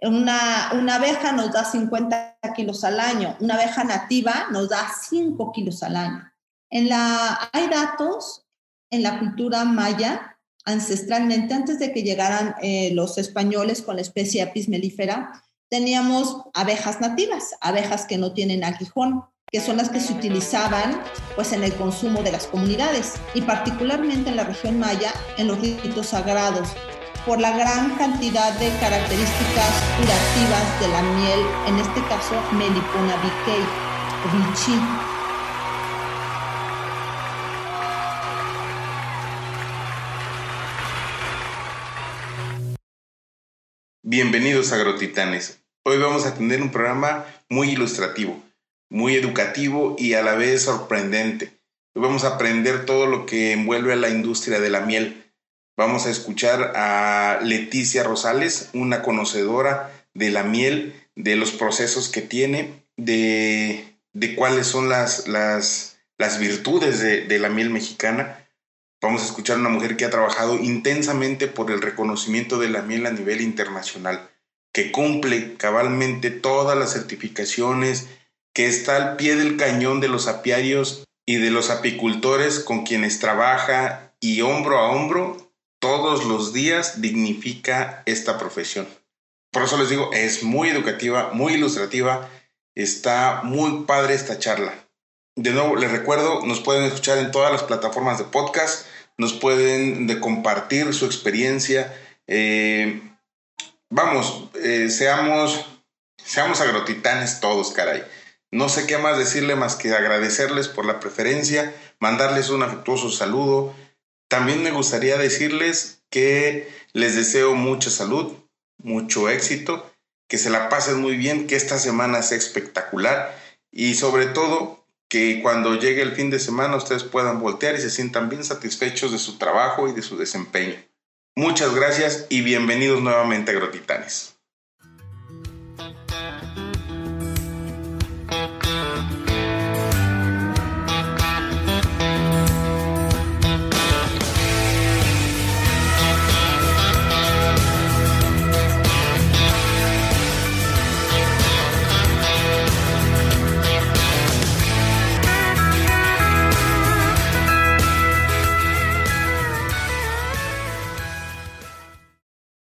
Una, una abeja nos da 50 kilos al año, una abeja nativa nos da 5 kilos al año. En la, hay datos en la cultura maya, ancestralmente, antes de que llegaran eh, los españoles con la especie apis mellifera, teníamos abejas nativas, abejas que no tienen aguijón, que son las que se utilizaban pues en el consumo de las comunidades y particularmente en la región maya en los ritos sagrados por la gran cantidad de características curativas de la miel, en este caso Melipona Vichy. Bienvenidos a Agrotitanes. Hoy vamos a tener un programa muy ilustrativo, muy educativo y a la vez sorprendente. Hoy vamos a aprender todo lo que envuelve a la industria de la miel Vamos a escuchar a Leticia Rosales, una conocedora de la miel, de los procesos que tiene, de, cuáles son las, las, virtudes de, la miel mexicana. Vamos a escuchar a una mujer que ha trabajado intensamente por el reconocimiento de la miel a nivel internacional, que cumple cabalmente todas las certificaciones, que está al pie del cañón de los apiarios y de los apicultores con quienes trabaja y hombro a hombro todos los días dignifica esta profesión. Por eso les digo, es muy educativa, muy ilustrativa, está muy padre esta charla. De nuevo, les recuerdo, nos pueden escuchar en todas las plataformas de podcast, nos pueden de compartir su experiencia. Eh, vamos, eh, seamos, seamos agrotitanes todos, caray. No sé qué más decirle más que agradecerles por la preferencia, mandarles un afectuoso saludo, también me gustaría decirles que les deseo mucha salud, mucho éxito, que se la pasen muy bien, que esta semana sea espectacular y sobre todo que cuando llegue el fin de semana ustedes puedan voltear y se sientan bien satisfechos de su trabajo y de su desempeño. Muchas gracias y bienvenidos nuevamente a Grotitanes.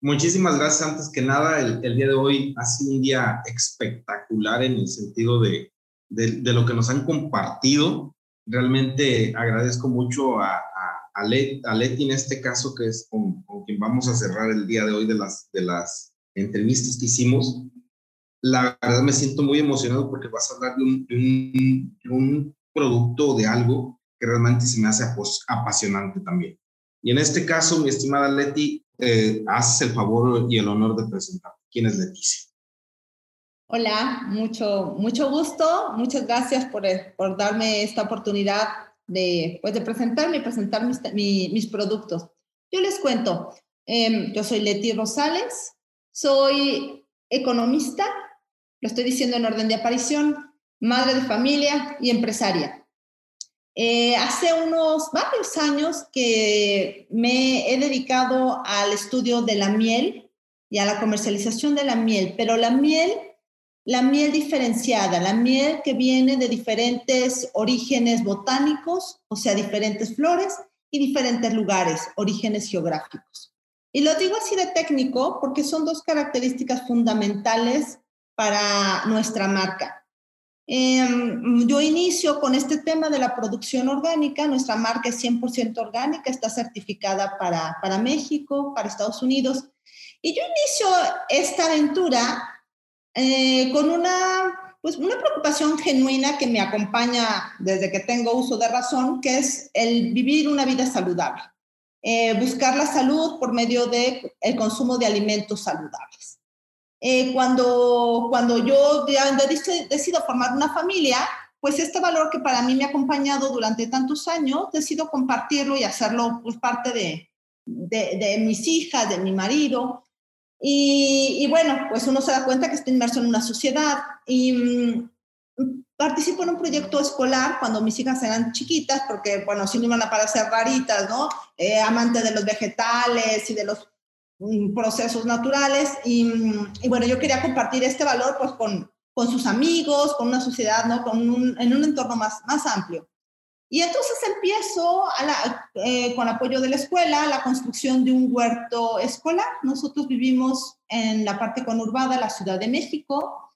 Muchísimas gracias. Antes que nada, el, día de hoy ha sido un día espectacular en el sentido de, de, lo que nos han compartido. Realmente agradezco mucho a, a, Leti en este caso, que es con, quien vamos a cerrar el día de hoy de las, de las entrevistas que hicimos. La verdad me siento muy emocionado porque vas a hablar de un producto, de algo que realmente se me hace apasionante también. Y en este caso, mi estimada Leti, eh, haces el favor y el honor de presentar. ¿Quién es Leticia? Hola, mucho, mucho gusto. Muchas gracias por, eh, por darme esta oportunidad de, pues, de presentarme y presentar mis, productos. Yo les cuento, em, yo soy Leti Rosales, soy economista, lo estoy diciendo en orden de aparición, madre de familia y empresaria. Eh, hace unos varios años que me he dedicado al estudio de la miel y a la comercialización de la miel, pero la miel, la miel diferenciada, la miel que viene de diferentes orígenes botánicos, o sea, diferentes flores y diferentes lugares, orígenes geográficos. Y lo digo así de técnico porque son dos características fundamentales para nuestra marca. Em, yo inicio con este tema de la producción orgánica. Nuestra marca es 100% orgánica, está certificada para, para México, para Estados Unidos. Y yo inicio esta aventura eh, con una, pues una preocupación genuina que me acompaña desde que tengo uso de razón, que es el vivir una vida saludable. Eh, buscar la salud por medio del el consumo de alimentos saludables. Eh, cuando, cuando yo decido formar una familia, pues este valor que para mí me ha acompañado durante tantos años, decido compartirlo y hacerlo pues, parte de, de, mis hijas, de mi marido. Y, y, bueno, pues uno se da cuenta que está inmerso en una sociedad y mm, participo en un proyecto escolar cuando mis hijas eran chiquitas, porque bueno, si no iban a parecer raritas, ¿no? Eh, amante de los vegetales y de los procesos naturales y, y, bueno, yo quería compartir este valor pues con, con sus amigos, con una sociedad, ¿no? Con un, en un entorno más, más amplio. Y entonces empiezo a la, eh, con apoyo de la escuela la construcción de un huerto escolar. Nosotros vivimos en la parte conurbada la Ciudad de México,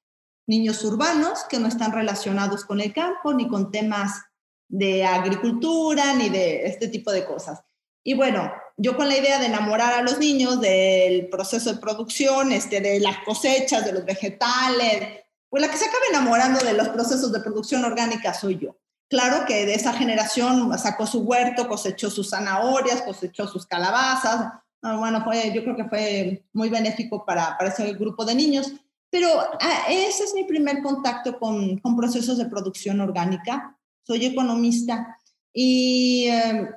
niños urbanos que no están relacionados con el campo ni con temas de agricultura ni de este tipo de cosas. Y bueno, yo con la idea de enamorar a los niños del proceso de producción, este, de las cosechas, de los vegetales, pues la que se acaba enamorando de los procesos de producción orgánica soy yo. Claro que de esa generación sacó su huerto, cosechó sus zanahorias, cosechó sus calabazas. Ah, bueno, fue, yo creo que fue muy benéfico para, para ese grupo de niños. Pero ah, ese es mi primer contacto con, con, procesos de producción orgánica. Soy economista y eh,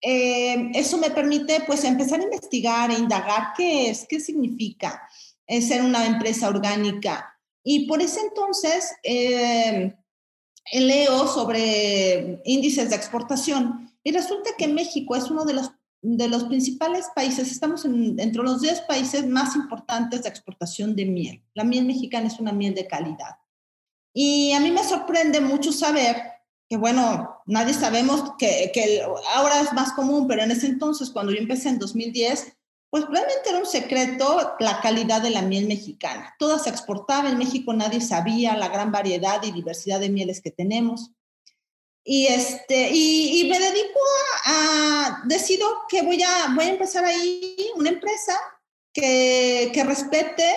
eh, eso me permite pues empezar a investigar e indagar qué es, qué significa eh, ser una empresa orgánica. Y por ese entonces leo sobre índices de exportación y resulta que México es uno de los, de los principales países, estamos entre los 10 países más importantes de exportación de miel. La miel mexicana es una miel de calidad. Y a mí me sorprende mucho saber que, bueno, nadie sabemos que, que ahora es más común, pero en ese entonces, cuando yo empecé en 2010, pues realmente era un secreto la calidad de la miel mexicana. Toda se exportaba en México, nadie sabía la gran variedad y diversidad de mieles que tenemos. Y, este, y, me dedico a, decido que voy a, voy a empezar ahí una empresa que, que respete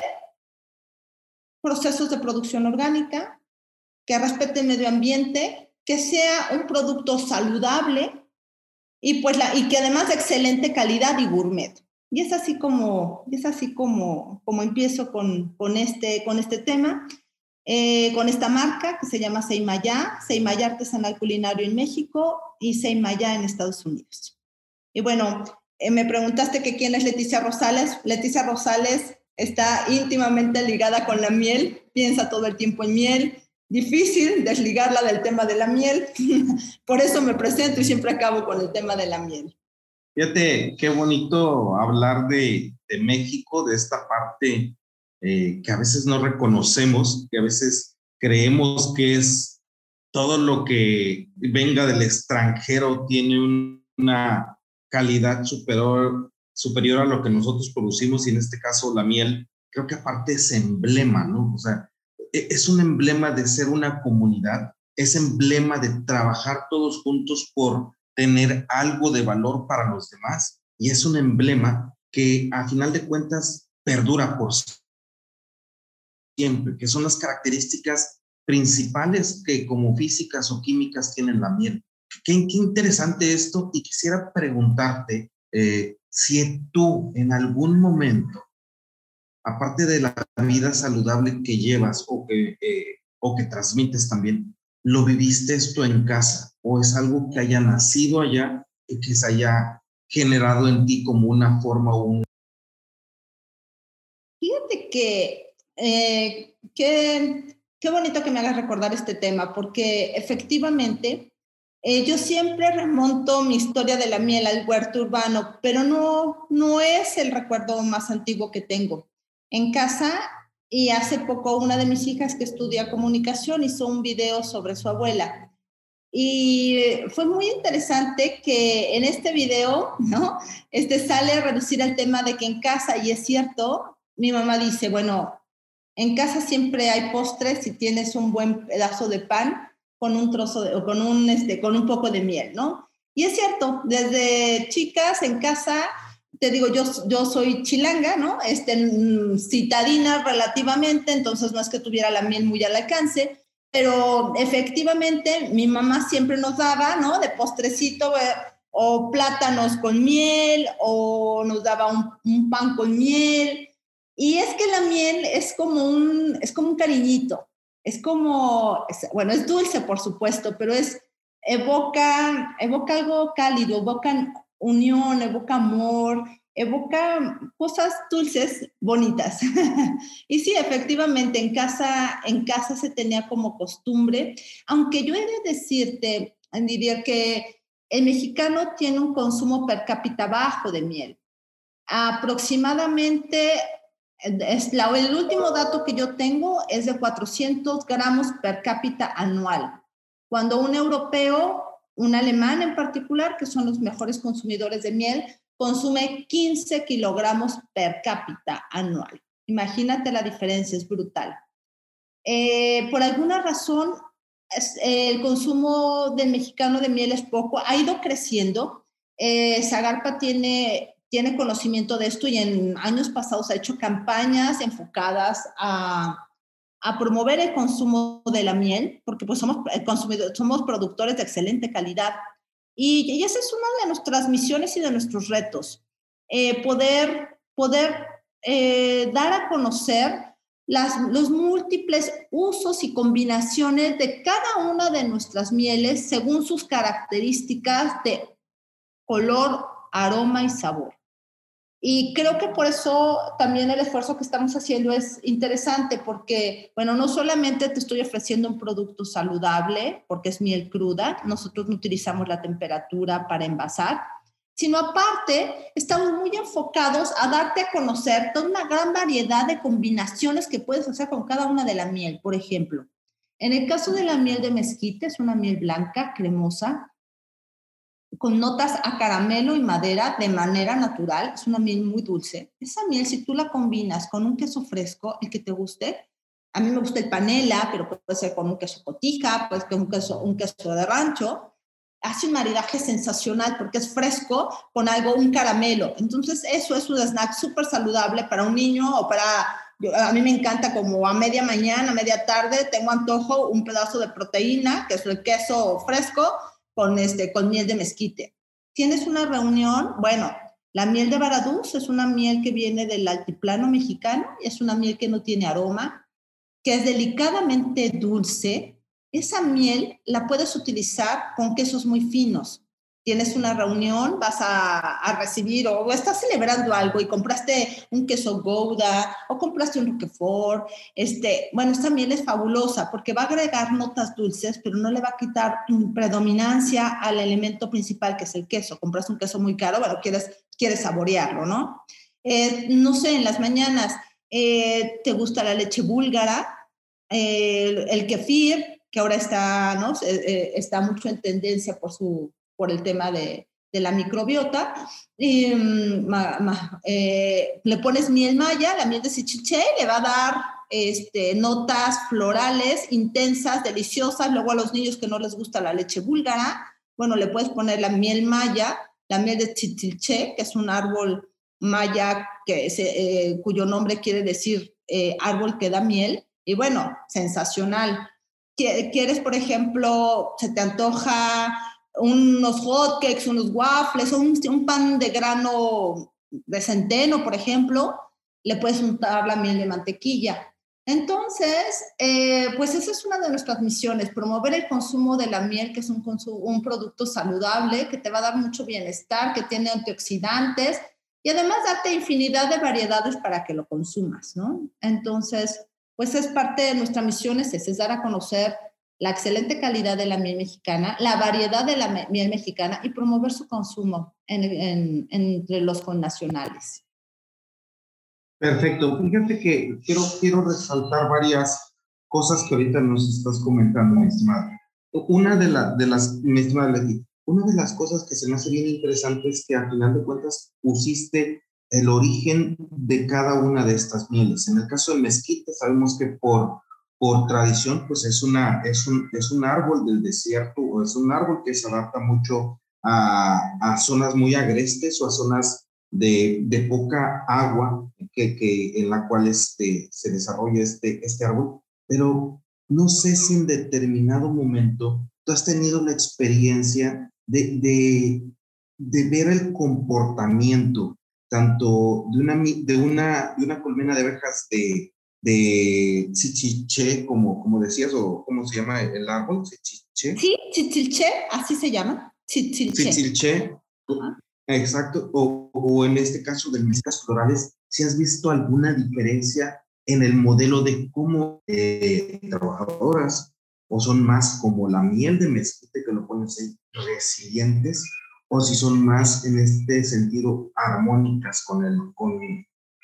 procesos de producción orgánica, que respete el medio ambiente, que sea un producto saludable y, pues y que además de excelente calidad y gourmet. Y es así como, es así como, como empiezo con, con, este, con este tema, eh, con esta marca que se llama Seimaya, Seimaya Artesanal Culinario en México y Seimaya en Estados Unidos. Y bueno, eh, me preguntaste que quién es Leticia Rosales. Leticia Rosales está íntimamente ligada con la miel, piensa todo el tiempo en miel, difícil desligarla del tema de la miel, por eso me presento y siempre acabo con el tema de la miel. Fíjate, qué bonito hablar de, de México, de esta parte eh, que a veces no reconocemos, que a veces creemos que es todo lo que venga del extranjero tiene una calidad superior, superior a lo que nosotros producimos y en este caso la miel, creo que aparte es emblema, ¿no? O sea, es un emblema de ser una comunidad, es emblema de trabajar todos juntos por tener algo de valor para los demás y es un emblema que a final de cuentas perdura por siempre, que son las características principales que como físicas o químicas tienen la miel. Qué, interesante esto y quisiera preguntarte eh, si tú en algún momento, aparte de la vida saludable que llevas o que, eh, o que transmites también, lo viviste esto en casa o es algo que haya nacido allá y que se haya generado en ti como una forma o un... Fíjate que eh, qué, bonito que me hagas recordar este tema, porque efectivamente eh, yo siempre remonto mi historia de la miel al huerto urbano, pero no, no es el recuerdo más antiguo que tengo. En casa y hace poco una de mis hijas que estudia comunicación hizo un video sobre su abuela. Y fue muy interesante que en este video, ¿no? Este sale a reducir el tema de que en casa, y es cierto, mi mamá dice, bueno, en casa siempre hay postres si tienes un buen pedazo de pan con un trozo de, o con un, este, con un poco de miel, ¿no? Y es cierto, desde chicas en casa te digo, yo, yo soy chilanga, ¿no? Este, mm, citadina relativamente, entonces no es que tuviera la miel muy al alcance, pero efectivamente mi mamá siempre nos daba, ¿no? De postrecito, eh, o plátanos con miel, o nos daba un, un, pan con miel. Y es que la miel es como un, es como un cariñito, es como, bueno, es dulce, por supuesto, pero es, evoca, evoca algo cálido, evoca unión, evoca amor, evoca cosas dulces, bonitas. y sí, efectivamente, en casa, en casa se tenía como costumbre, aunque yo he de decirte, diría que el mexicano tiene un consumo per cápita bajo de miel. aproximadamente, es el último dato que yo tengo es de 400 gramos per cápita anual. Cuando un europeo, un alemán en particular, que son los mejores consumidores de miel, consume 15 kilogramos per cápita anual. Imagínate la diferencia, es brutal. Eh, por alguna razón, el consumo del mexicano de miel es poco, ha ido creciendo. Eh, tiene, tiene conocimiento de esto y en años pasados ha hecho campañas enfocadas a, a promover el consumo de la miel, porque pues somos, eh, consumidores, somos productores de excelente calidad. Y, y, esa es una de nuestras misiones y de nuestros retos, poder, poder dar a conocer los múltiples usos y combinaciones de cada una de nuestras mieles según sus características de color, aroma y sabor. Y creo que por eso también el esfuerzo que estamos haciendo es interesante porque, bueno, no solamente te estoy ofreciendo un producto saludable, porque es miel cruda, nosotros no utilizamos la temperatura para envasar, sino aparte estamos muy enfocados a darte a conocer toda una gran variedad de combinaciones que puedes hacer con cada una de la miel. Por ejemplo, en el caso de la miel de mezquite, es una miel blanca, cremosa, con notas a caramelo y madera de manera natural, es una miel muy dulce. Esa miel, si tú la combinas con un queso fresco, el que te guste, a mí me gusta el panela, pero puede ser con un queso cotija, pues con un queso, un queso de rancho, hace un maridaje sensacional porque es fresco con algo, un caramelo. Entonces, eso es un snack súper saludable para un niño o para, a mí me encanta como a media mañana, a media tarde, tengo antojo un pedazo de proteína, que es el queso fresco, con, este, con miel de mezquite. Tienes una reunión, bueno, la miel de Baradús es una miel que viene del altiplano mexicano, es una miel que no tiene aroma, que es delicadamente dulce, esa miel la puedes utilizar con quesos muy finos. Tienes una reunión, vas a, recibir o, estás celebrando algo y compraste un queso Gouda o compraste un Roquefort. Este, bueno, esta miel es fabulosa porque va a agregar notas dulces, pero no le va a quitar predominancia al elemento principal que es el queso. Compraste un queso muy caro, bueno, quieres, quieres saborearlo, ¿no? Eh, no sé, en las mañanas eh, te gusta la leche búlgara, eh, el kefir, que ahora está, ¿no? Está mucho en tendencia por, su, por el tema de, de la microbiota. Y, mm, eh, le pones miel maya, la miel de sichiche, le va a dar este, notas florales intensas, deliciosas. Luego a los niños que no les gusta la leche búlgara, bueno, le puedes poner la miel maya, la miel de chichilche, que es un árbol maya que eh, cuyo nombre quiere decir árbol que da miel. Y bueno, sensacional quieres, por ejemplo, se te antoja unos hotcakes, unos waffles, un, un pan de grano de centeno, por ejemplo, le puedes untar la miel de mantequilla. Entonces, eh, pues esa es una de nuestras misiones, promover el consumo de la miel, que es un, producto saludable, que te va a dar mucho bienestar, que tiene antioxidantes y además darte infinidad de variedades para que lo consumas, ¿no? Entonces, pues es parte de nuestra misión, es, es dar a conocer la excelente calidad de la miel mexicana, la variedad de la miel mexicana y promover su consumo entre los connacionales. Perfecto. Fíjate que quiero, quiero resaltar varias cosas que ahorita nos estás comentando, mi estimada. Una de, la, de las, mi estimada una de las cosas que se me hace bien interesante es que al final de cuentas pusiste el origen de cada una de estas mieles. En el caso de mezquite, sabemos que por, por tradición, pues es, una, es, un, es un árbol del desierto o es un árbol que se adapta mucho a, a zonas muy agrestes o a zonas de, de poca agua que, que, en la cual este, se desarrolla este, este árbol. Pero no sé si en determinado momento tú has tenido la experiencia de, de, de ver el comportamiento tanto de una, de una, de una colmena de abejas de, de chichiche, como, como decías, o cómo se llama el árbol, chichiche. Sí, chichiche, así se llama, chichiche. Chichiche, exacto, o, o, en este caso de mezclas florales, si has visto alguna diferencia en el modelo de cómo eh, trabajadoras o son más como la miel de mezquite que lo ponen resilientes o si son más en este sentido armónicas con, el, con,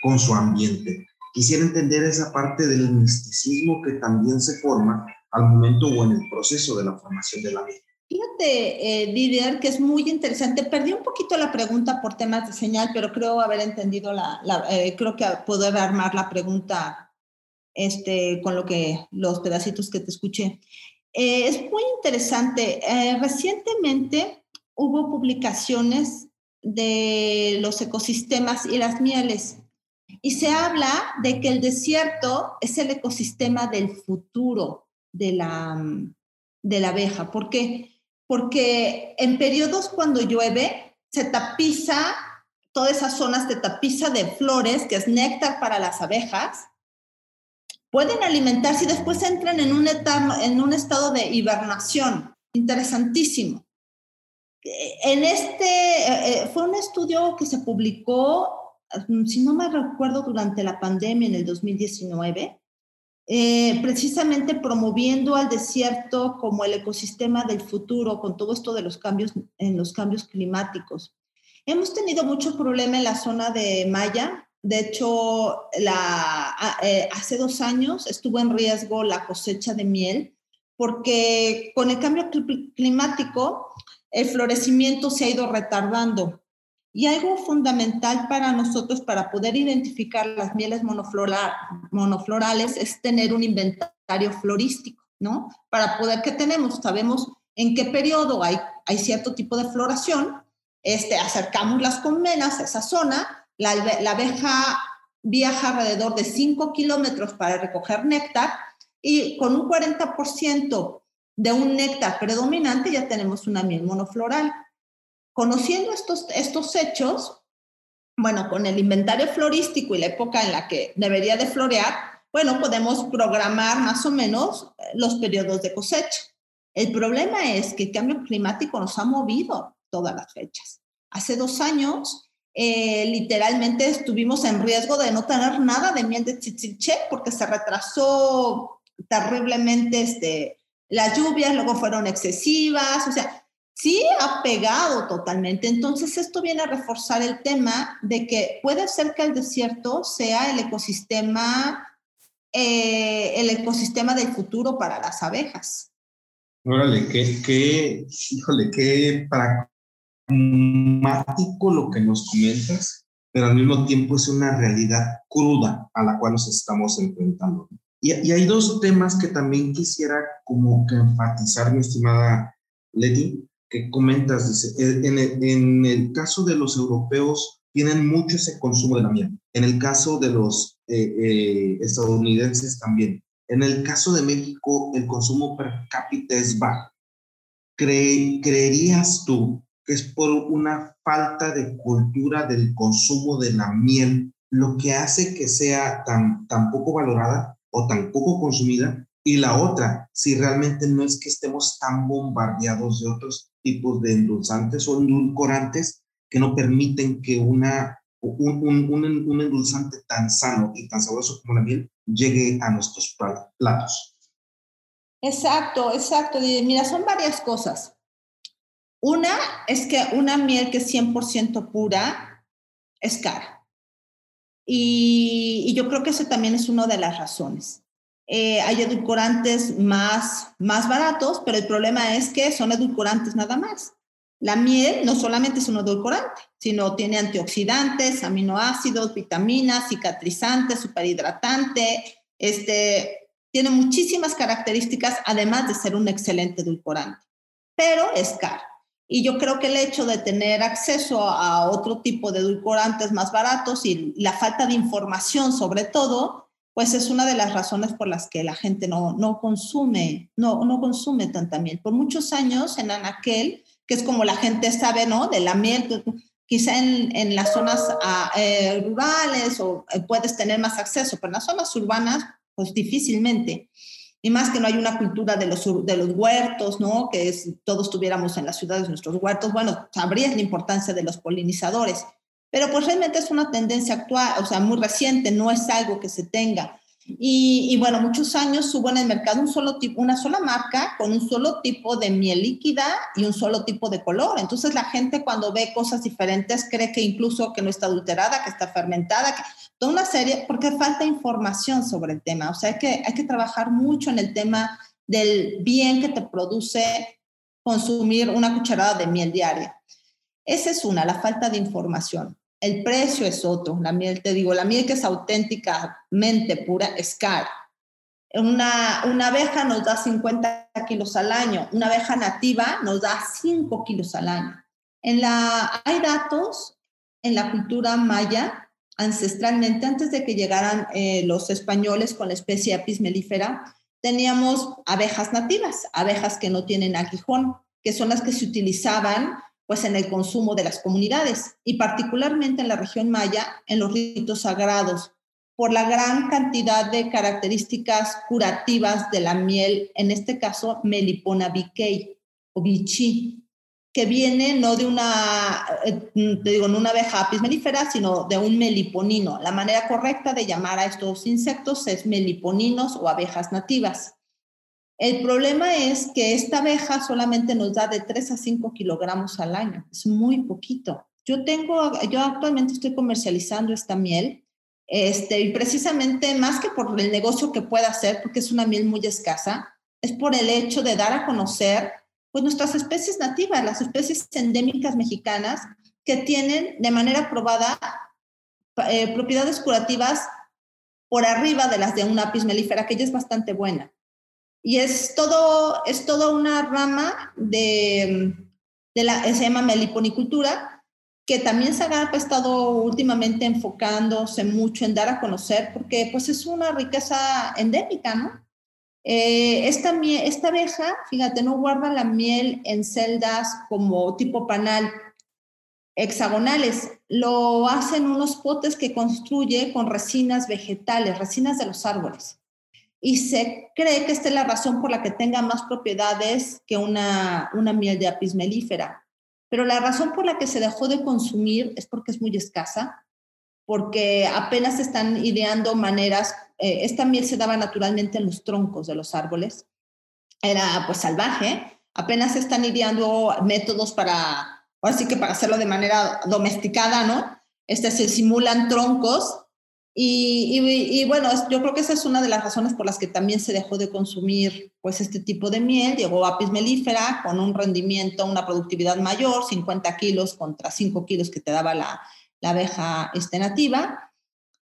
con su ambiente. Quisiera entender esa parte del misticismo que también se forma al momento o en el proceso de la formación de la vida. Fíjate, eh, Didier, que es muy interesante. Perdí un poquito la pregunta por temas de señal, pero creo haber entendido la, eh, creo que poder armar la pregunta este, con lo que los pedacitos que te escuché. Eh, es muy interesante. Eh, recientemente hubo publicaciones de los ecosistemas y las mieles. Y se habla de que el desierto es el ecosistema del futuro de la, de la abeja. ¿Por qué? Porque en periodos cuando llueve, se tapiza, todas esas zonas se tapiza de flores, que es néctar para las abejas. Pueden alimentarse y después entran en un, en un estado de hibernación. Interesantísimo. En este, eh, eh, fue un estudio que se publicó, si no me recuerdo, durante la pandemia en el 2019, eh, precisamente promoviendo al desierto como el ecosistema del futuro con todo esto de los cambios en los cambios climáticos. Hemos tenido mucho problema en la zona de Maya. De hecho, la, hace dos años estuvo en riesgo la cosecha de miel porque con el cambio climático el florecimiento se ha ido retardando. Y algo fundamental para nosotros para poder identificar las mieles monoflorales es tener un inventario florístico, ¿no? Para poder, ¿qué tenemos? Sabemos en qué periodo hay, hay cierto tipo de floración, este, acercamos las colmenas a esa zona, la, la abeja viaja alrededor de 5 kilómetros para recoger néctar y con un 40% de un néctar predominante ya tenemos una miel monofloral. Conociendo estos, estos hechos, bueno, con el inventario florístico y la época en la que debería de florear, bueno, podemos programar más o menos eh, los periodos de cosecha. El problema es que el cambio climático nos ha movido todas las fechas. Hace dos años, eh, literalmente estuvimos en riesgo de no tener nada de miel de chichiche porque se retrasó terriblemente este, las lluvias luego fueron excesivas, o sea, sí ha pegado totalmente. Entonces, esto viene a reforzar el tema de que puede ser que el desierto sea el ecosistema, eh, el ecosistema del futuro para las abejas. Órale, qué, qué, híjole, qué pragmático lo que nos comentas, pero al mismo tiempo es una realidad cruda a la cual nos estamos enfrentando. Y, hay dos temas que también quisiera como que enfatizar, mi estimada Leti, que comentas, dice, en el, en el caso de los europeos tienen mucho ese consumo de la miel. En el caso de los eh, eh, estadounidenses también. En el caso de México, el consumo per cápita es bajo. ¿Creerías tú que es por una falta de cultura del consumo de la miel lo que hace que sea tan, tan poco valorada? o tan poco consumida. Y la otra, si realmente no es que estemos tan bombardeados de otros tipos de endulzantes o endulcorantes que no permiten que una, un, un, un, endulzante tan sano y tan sabroso como la miel llegue a nuestros platos. Exacto, exacto. Mira, son varias cosas. Una es que una miel que es 100% pura es cara. Y, yo creo que eso también es una de las razones. Eh, hay edulcorantes más, más baratos, pero el problema es que son edulcorantes nada más. La miel no solamente es un edulcorante, sino tiene antioxidantes, aminoácidos, vitaminas, cicatrizantes, superhidratante, este, tiene muchísimas características, además de ser un excelente edulcorante, pero es caro. Y yo creo que el hecho de tener acceso a otro tipo de edulcorantes más baratos y la falta de información sobre todo, pues es una de las razones por las que la gente no, no consume, no, no consume tanta miel. Por muchos años en Anaquel, que es como la gente sabe, ¿no? De la miel, quizá en, en las zonas ah, eh, rurales o eh, puedes tener más acceso, pero en las zonas urbanas, pues difícilmente y más que no hay una cultura de los, de los huertos, ¿no? Que es, todos tuviéramos en las ciudades nuestros huertos, bueno, sabrías la importancia de los polinizadores, pero pues realmente es una tendencia actual, o sea, muy reciente, no es algo que se tenga. Y, bueno, muchos años hubo en el mercado un solo tipo, una sola marca con un solo tipo de miel líquida y un solo tipo de color. Entonces la gente cuando ve cosas diferentes cree que incluso que no está adulterada, que está fermentada, que toda una serie, porque falta información sobre el tema. O sea, hay que, hay que trabajar mucho en el tema del bien que te produce consumir una cucharada de miel diaria. Esa es una, la falta de información. El precio es otro. La miel, te digo, la miel que es auténticamente pura es cara. Una, una abeja nos da 50 kilos al año, una abeja nativa nos da 5 kilos al año. En la, hay datos en la cultura maya, ancestralmente, antes de que llegaran eh, los españoles con la especie apis mellifera, teníamos abejas nativas, abejas que no tienen aguijón, que son las que se utilizaban pues en el consumo de las comunidades y particularmente en la región maya en los ritos sagrados por la gran cantidad de características curativas de la miel, en este caso Melipona biquei o bichi, que viene no de una, eh, te digo, no una abeja apis mellifera, sino de un meliponino. La manera correcta de llamar a estos insectos es meliponinos o abejas nativas. El problema es que esta abeja solamente nos da de 3 a 5 kilogramos al año. Es muy poquito. Yo tengo, yo actualmente estoy comercializando esta miel, este, y precisamente más que por el negocio que pueda hacer, porque es una miel muy escasa, es por el hecho de dar a conocer pues nuestras especies nativas, las especies endémicas mexicanas que tienen de manera probada eh, propiedades curativas por arriba de las de una apis mellifera, que ya es bastante buena. Y es todo, es toda una rama de, la, se llama meliponicultura, que también se ha estado últimamente enfocándose mucho en dar a conocer, porque pues es una riqueza endémica, ¿no? Eh, esta, esta abeja, fíjate, no guarda la miel en celdas como tipo panal hexagonales, lo hacen unos potes que construye con resinas vegetales, resinas de los árboles y se cree que esta es la razón por la que tenga más propiedades que una, una miel de apis mellifera. Pero la razón por la que se dejó de consumir es porque es muy escasa, porque apenas están ideando maneras, eh, esta miel se daba naturalmente en los troncos de los árboles, era pues salvaje, apenas están ideando métodos para, así que para hacerlo de manera domesticada, ¿no? Este, se simulan troncos y, bueno, yo creo que esa es una de las razones por las que también se dejó de consumir pues este tipo de miel. Llegó apis melífera con un rendimiento, una productividad mayor, 50 kilos contra 5 kilos que te daba la, la abeja este, nativa.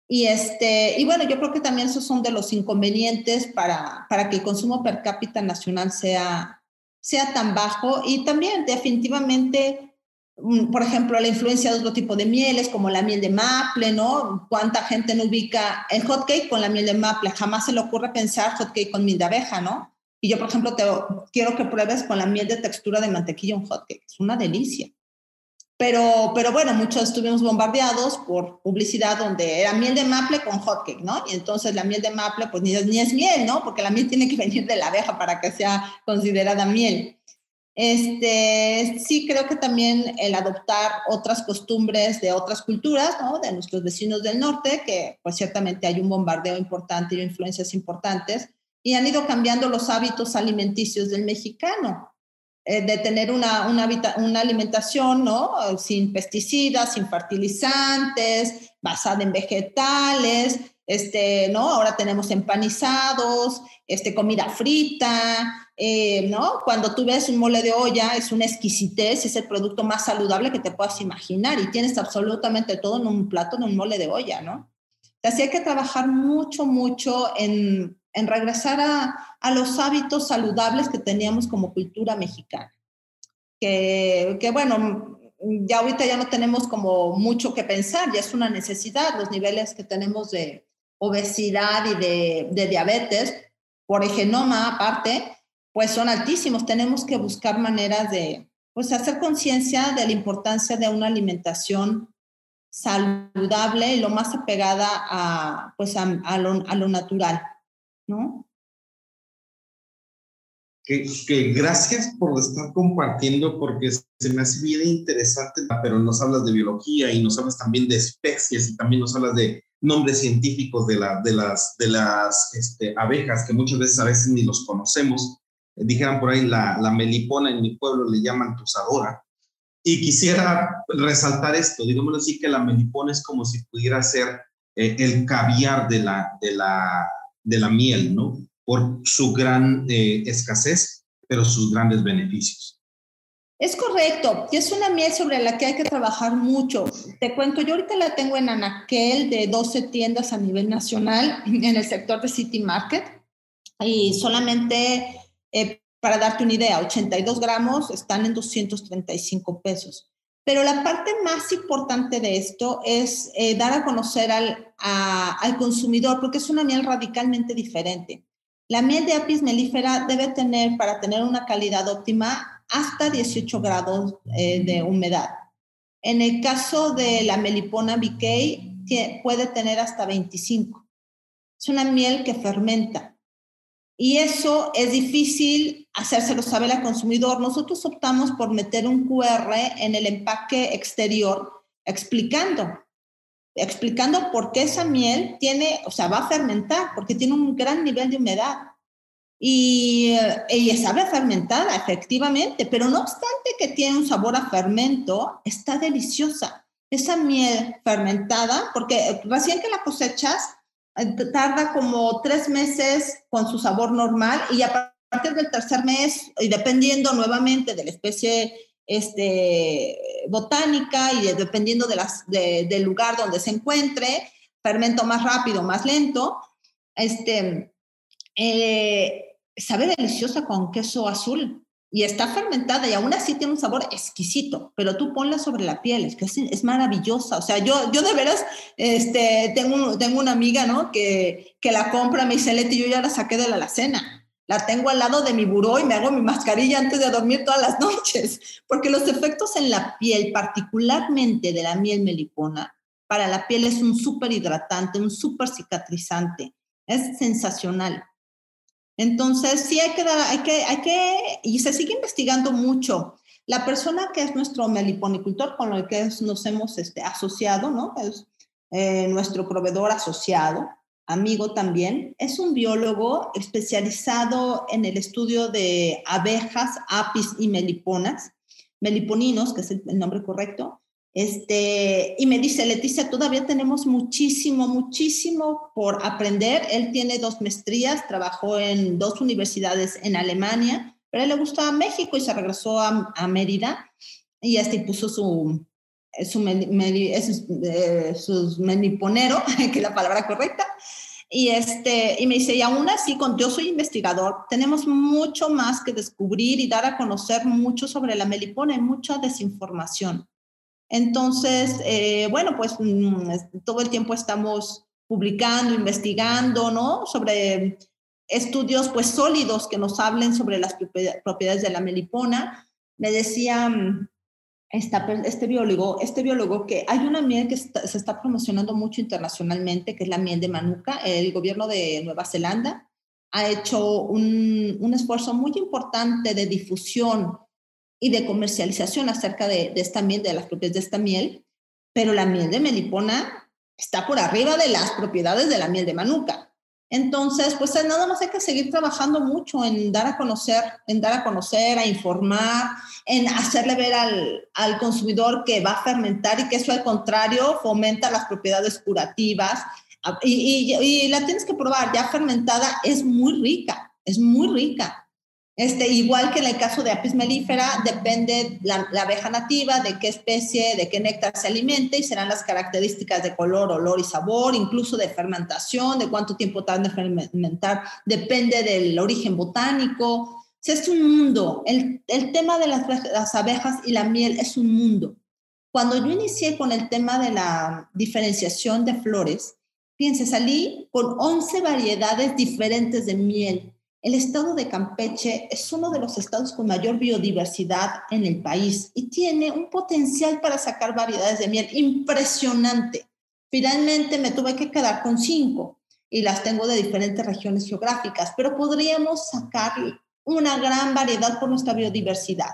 Y, este, y bueno, yo creo que también esos son de los inconvenientes para, para que el consumo per cápita nacional sea, sea tan bajo. Y también definitivamente por ejemplo, la influencia de otro tipo de mieles, como la miel de maple, ¿no? ¿Cuánta gente no ubica el hot cake con la miel de maple? Jamás se le ocurre pensar hot cake con miel de abeja, ¿no? Y yo, por ejemplo, te quiero que pruebes con la miel de textura de mantequilla un hot cake. Es una delicia. Pero, pero bueno, muchos estuvimos bombardeados por publicidad donde era miel de maple con hot cake, ¿no? Y entonces la miel de maple, pues ni ni es miel, ¿no? Porque la miel tiene que venir de la abeja para que sea considerada miel. Este, sí creo que también el adoptar otras costumbres de otras culturas, ¿no? de nuestros vecinos del norte, que pues ciertamente hay un bombardeo importante y influencias importantes, y han ido cambiando los hábitos alimenticios del mexicano, eh, de tener una, una, una, alimentación ¿no? sin pesticidas, sin fertilizantes, basada en vegetales, este, ¿no? ahora tenemos empanizados, este, comida frita, eh, ¿no? Cuando tú ves un mole de olla, es una exquisitez, es el producto más saludable que te puedas imaginar y tienes absolutamente todo en un plato, en un mole de olla, ¿no? Así hay que trabajar mucho, mucho en, en regresar a, a, los hábitos saludables que teníamos como cultura mexicana. Que, que, bueno, ya ahorita ya no tenemos como mucho que pensar, ya es una necesidad, los niveles que tenemos de obesidad y de, de diabetes, por el genoma aparte, pues son altísimos. Tenemos que buscar maneras de, pues, hacer conciencia de la importancia de una alimentación saludable y lo más apegada a, pues, a, lo, a lo, natural, ¿no? Que, que, gracias por estar compartiendo porque se me hace bien interesante, pero nos hablas de biología y nos hablas también de especies y también nos hablas de, nombres científicos de, la, de las, de las este, abejas, que muchas veces a veces ni los conocemos. Dijeran por ahí, la, la melipona en mi pueblo le llaman tusadora. Y quisiera resaltar esto, digámoslo así, que la melipona es como si pudiera ser eh, el caviar de la, de, la, de la miel, ¿no? Por su gran eh, escasez, pero sus grandes beneficios. Es correcto, y es una miel sobre la que hay que trabajar mucho. Te cuento, yo ahorita la tengo en Anaquel de 12 tiendas a nivel nacional en el sector de City Market y solamente eh, para darte una idea, 82 gramos están en 235 pesos. Pero la parte más importante de esto es eh, dar a conocer al, al consumidor, porque es una miel radicalmente diferente. La miel de apis mellifera debe tener, para tener una calidad óptima, hasta 18 grados eh, de humedad. En el caso de la melipona BK, puede tener hasta 25. Es una miel que fermenta. Y eso es difícil hacérselo saber al consumidor. Nosotros optamos por meter un QR en el empaque exterior explicando, explicando por qué esa miel tiene, o sea, va a fermentar, porque tiene un gran nivel de humedad y ella sabe fermentada, efectivamente, pero no obstante que tiene un sabor a fermento, está deliciosa. Esa miel fermentada, porque recién que la cosechas, eh, tarda como tres meses con su sabor normal y a partir del tercer mes, y dependiendo nuevamente de la especie este, botánica y dependiendo de las, del lugar donde se encuentre, fermento más rápido, más lento, este, eh, sabe deliciosa con queso azul y está fermentada y aún así tiene un sabor exquisito, pero tú ponla sobre la piel, es que es, maravillosa. O sea, yo, yo de veras este, tengo, tengo una amiga, ¿no? Que, que la compra, me dice, Leti, yo ya la saqué de la alacena. La tengo al lado de mi buró y me hago mi mascarilla antes de dormir todas las noches, porque los efectos en la piel, particularmente de la miel melipona, para la piel es un súper hidratante, un súper cicatrizante, es sensacional. Entonces, sí hay que dar, hay que, hay que, y se sigue investigando mucho. La persona que es nuestro meliponicultor, con el que nos hemos este, asociado, ¿no? Es eh, nuestro proveedor asociado, amigo también, es un biólogo especializado en el estudio de abejas, apis y meliponas, meliponinos, que es el nombre correcto, este, y me dice, Leticia, todavía tenemos muchísimo, muchísimo por aprender. Él tiene dos maestrías, trabajó en dos universidades en Alemania, pero a él le gustaba México y se regresó a, a Mérida y este puso su, su, eh, meniponero, que es la palabra correcta. Y, este, y me dice, y aún así, con, yo soy investigador, tenemos mucho más que descubrir y dar a conocer mucho sobre la melipona, y mucha desinformación. Entonces, eh, bueno, pues mm, todo el tiempo estamos publicando, investigando, ¿no? Sobre estudios pues sólidos que nos hablen sobre las propiedades de la melipona. Me decía mm, este biólogo, este biólogo que hay una miel que se está promocionando mucho internacionalmente, que es la miel de Manuka. El gobierno de Nueva Zelanda ha hecho un, un esfuerzo muy importante de difusión y de comercialización acerca de, esta miel, de las propiedades de esta miel, pero la miel de melipona está por arriba de las propiedades de la miel de manuka. Entonces, pues nada más hay que seguir trabajando mucho en dar a conocer, en dar a conocer, a informar, en hacerle ver al, al consumidor que va a fermentar y que eso al contrario fomenta las propiedades curativas. Y, y la tienes que probar, ya fermentada es muy rica, es muy rica. Este, igual que en el caso de apis mellifera, depende la, abeja nativa, de qué especie, de qué néctar se alimente y serán las características de color, olor y sabor, incluso de fermentación, de cuánto tiempo tarda en fermentar, depende del origen botánico. es un mundo. El, el tema de las, las abejas y la miel es un mundo. Cuando yo inicié con el tema de la diferenciación de flores, fíjense, salí con 11 variedades diferentes de miel el estado de Campeche es uno de los estados con mayor biodiversidad en el país y tiene un potencial para sacar variedades de miel impresionante. Finalmente me tuve que quedar con cinco y las tengo de diferentes regiones geográficas, pero podríamos sacar una gran variedad por nuestra biodiversidad.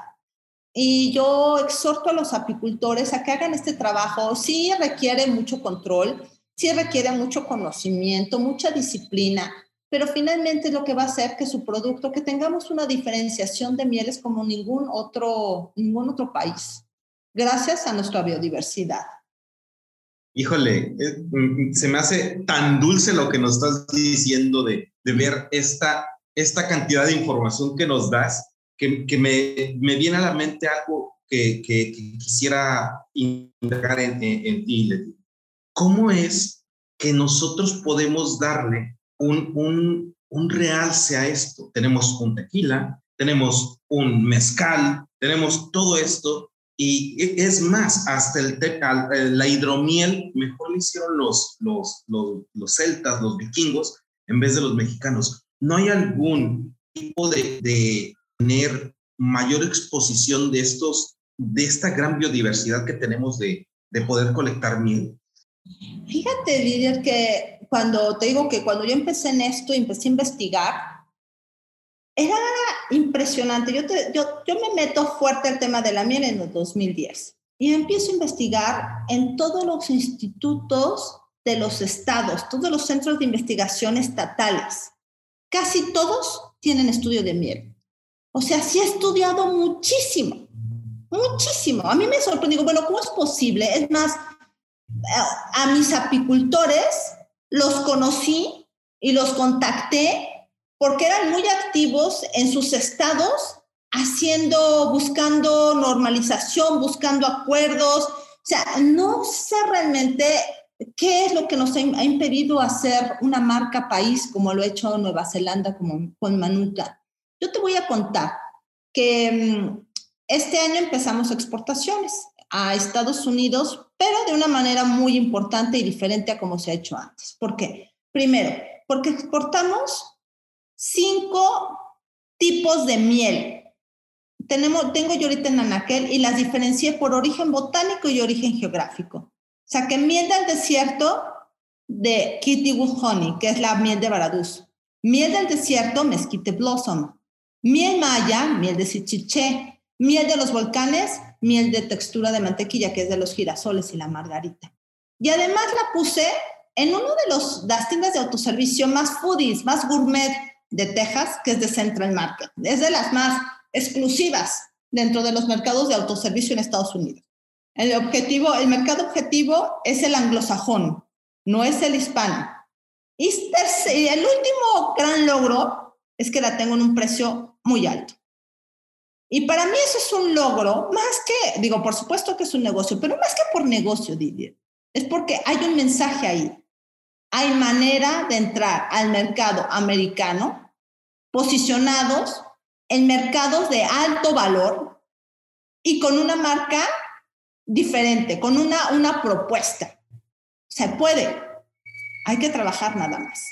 Y yo exhorto a los apicultores a que hagan este trabajo. Sí requiere mucho control, sí requiere mucho conocimiento, mucha disciplina, pero finalmente lo que va a hacer que su producto, que tengamos una diferenciación de mieles como ningún otro, ningún otro país, gracias a nuestra biodiversidad. Híjole, eh, mm, se me hace tan dulce lo que nos estás diciendo de, de ver esta, esta cantidad de información que nos das, que, que me, me, viene a la mente algo que, que, quisiera indagar en, en, ti. ¿Cómo es que nosotros podemos darle un, un, un realce a esto? Tenemos un tequila, tenemos un mezcal, tenemos todo esto y e, es más, hasta el la hidromiel, mejor lo hicieron los, los, los, los, celtas, los vikingos, en vez de los mexicanos. ¿No hay algún tipo de, de tener mayor exposición de estos, de esta gran biodiversidad que tenemos de, de poder colectar miel? Fíjate, líder, que cuando te digo que cuando yo empecé en esto, empecé a investigar, era impresionante. Yo, yo, yo me meto fuerte al tema de la miel en el 2010 y empiezo a investigar en todos los institutos de los estados, todos los centros de investigación estatales. Casi todos tienen estudio de miel. O sea, sí he estudiado muchísimo, muchísimo. A mí me sorprendió, bueno, ¿cómo es posible? Es más, a mis apicultores los conocí y los contacté porque eran muy activos en sus estados, haciendo, buscando normalización, buscando acuerdos. O sea, no sé realmente qué es lo que nos ha impedido hacer una marca país como lo ha hecho Nueva Zelanda como con Manuka. Yo te voy a contar que mm, este año empezamos exportaciones a Estados Unidos, pero de una manera muy importante y diferente a como se ha hecho antes. ¿Por qué? Primero, porque exportamos cinco tipos de miel. Tenemos, tengo yo ahorita en Anaquel y las diferencié por origen botánico y origen geográfico. O sea, que miel del desierto de Kitty Wood Honey, que es la miel de Baraduz. Miel del desierto, Mesquite Blossom. Miel maya, miel de Sichiché. Miel de los volcanes, miel de textura de mantequilla, que es de los girasoles y la margarita. Y además la puse en uno de los, las tiendas de autoservicio más foodies, más gourmet de Texas, que es de Central Market. Es de las más exclusivas dentro de los mercados de autoservicio en Estados Unidos. El objetivo, el mercado objetivo es el anglosajón, no es el hispano. Y el último gran logro es que la tengo en un precio muy alto. Y para mí eso es un logro, más que, digo, por supuesto que es un negocio, pero más que por negocio, Didier, es porque hay un mensaje ahí hay manera de entrar al mercado americano posicionados en mercados de alto valor y con una marca diferente, con una, una propuesta. Se puede, hay que trabajar nada más.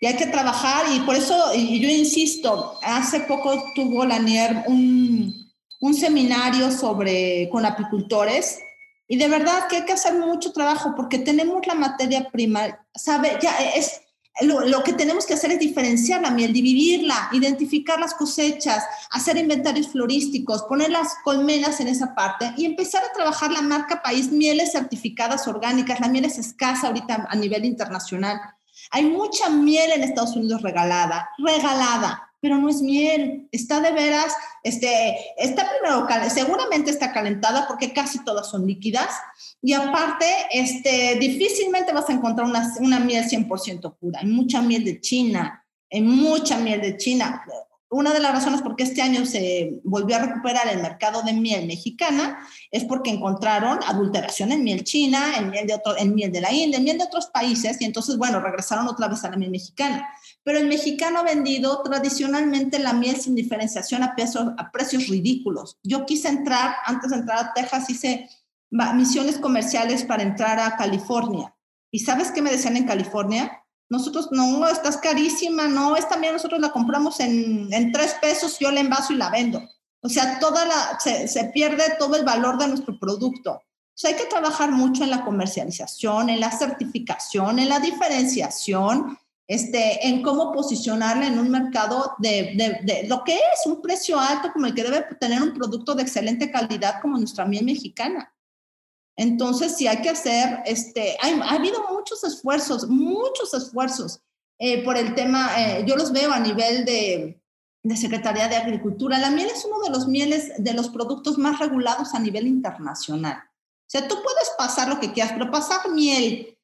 Y hay que trabajar y por eso, yo insisto, hace poco tuvo la NIER un, un seminario sobre, con apicultores y de verdad que hay que hacer mucho trabajo porque tenemos la materia prima, ¿sabe? Ya es, lo, que tenemos que hacer es diferenciar la miel, dividirla, identificar las cosechas, hacer inventarios florísticos, poner las colmenas en esa parte y empezar a trabajar la marca país, mieles certificadas orgánicas. La miel es escasa ahorita a nivel internacional. Hay mucha miel en Estados Unidos regalada, regalada pero no es miel, está de veras, este, está primero, seguramente está calentada porque casi todas son líquidas. Y aparte, este, difícilmente vas a encontrar una, una miel 100% pura, hay mucha miel de China, hay mucha miel de China. Una de las razones por qué este año se volvió a recuperar el mercado de miel mexicana es porque encontraron adulteración en miel china, en miel de, otro, en miel de la India, en miel de otros países, y entonces, bueno, regresaron otra vez a la miel mexicana pero el mexicano ha vendido tradicionalmente la miel sin diferenciación a, a precios ridículos. Yo quise entrar, antes de entrar a Texas, hice misiones comerciales para entrar a California. ¿Y sabes qué me decían en California? Nosotros, no, estás carísima, no, esta miel nosotros la compramos en, en tres pesos, yo la envaso y la vendo. O sea, toda la, se, se pierde todo el valor de nuestro producto. O hay que trabajar mucho en la comercialización, en la certificación, en la diferenciación, este, en cómo posicionarla en un mercado de, de, lo que es un precio alto como el que debe tener un producto de excelente calidad como nuestra miel mexicana. Entonces, sí hay que hacer, este, ha habido muchos esfuerzos, muchos esfuerzos eh, por el tema, eh, yo los veo a nivel de, de Secretaría de Agricultura. La miel es uno de los mieles, de los productos más regulados a nivel internacional. O sea, tú puedes pasar lo que quieras, pero pasar miel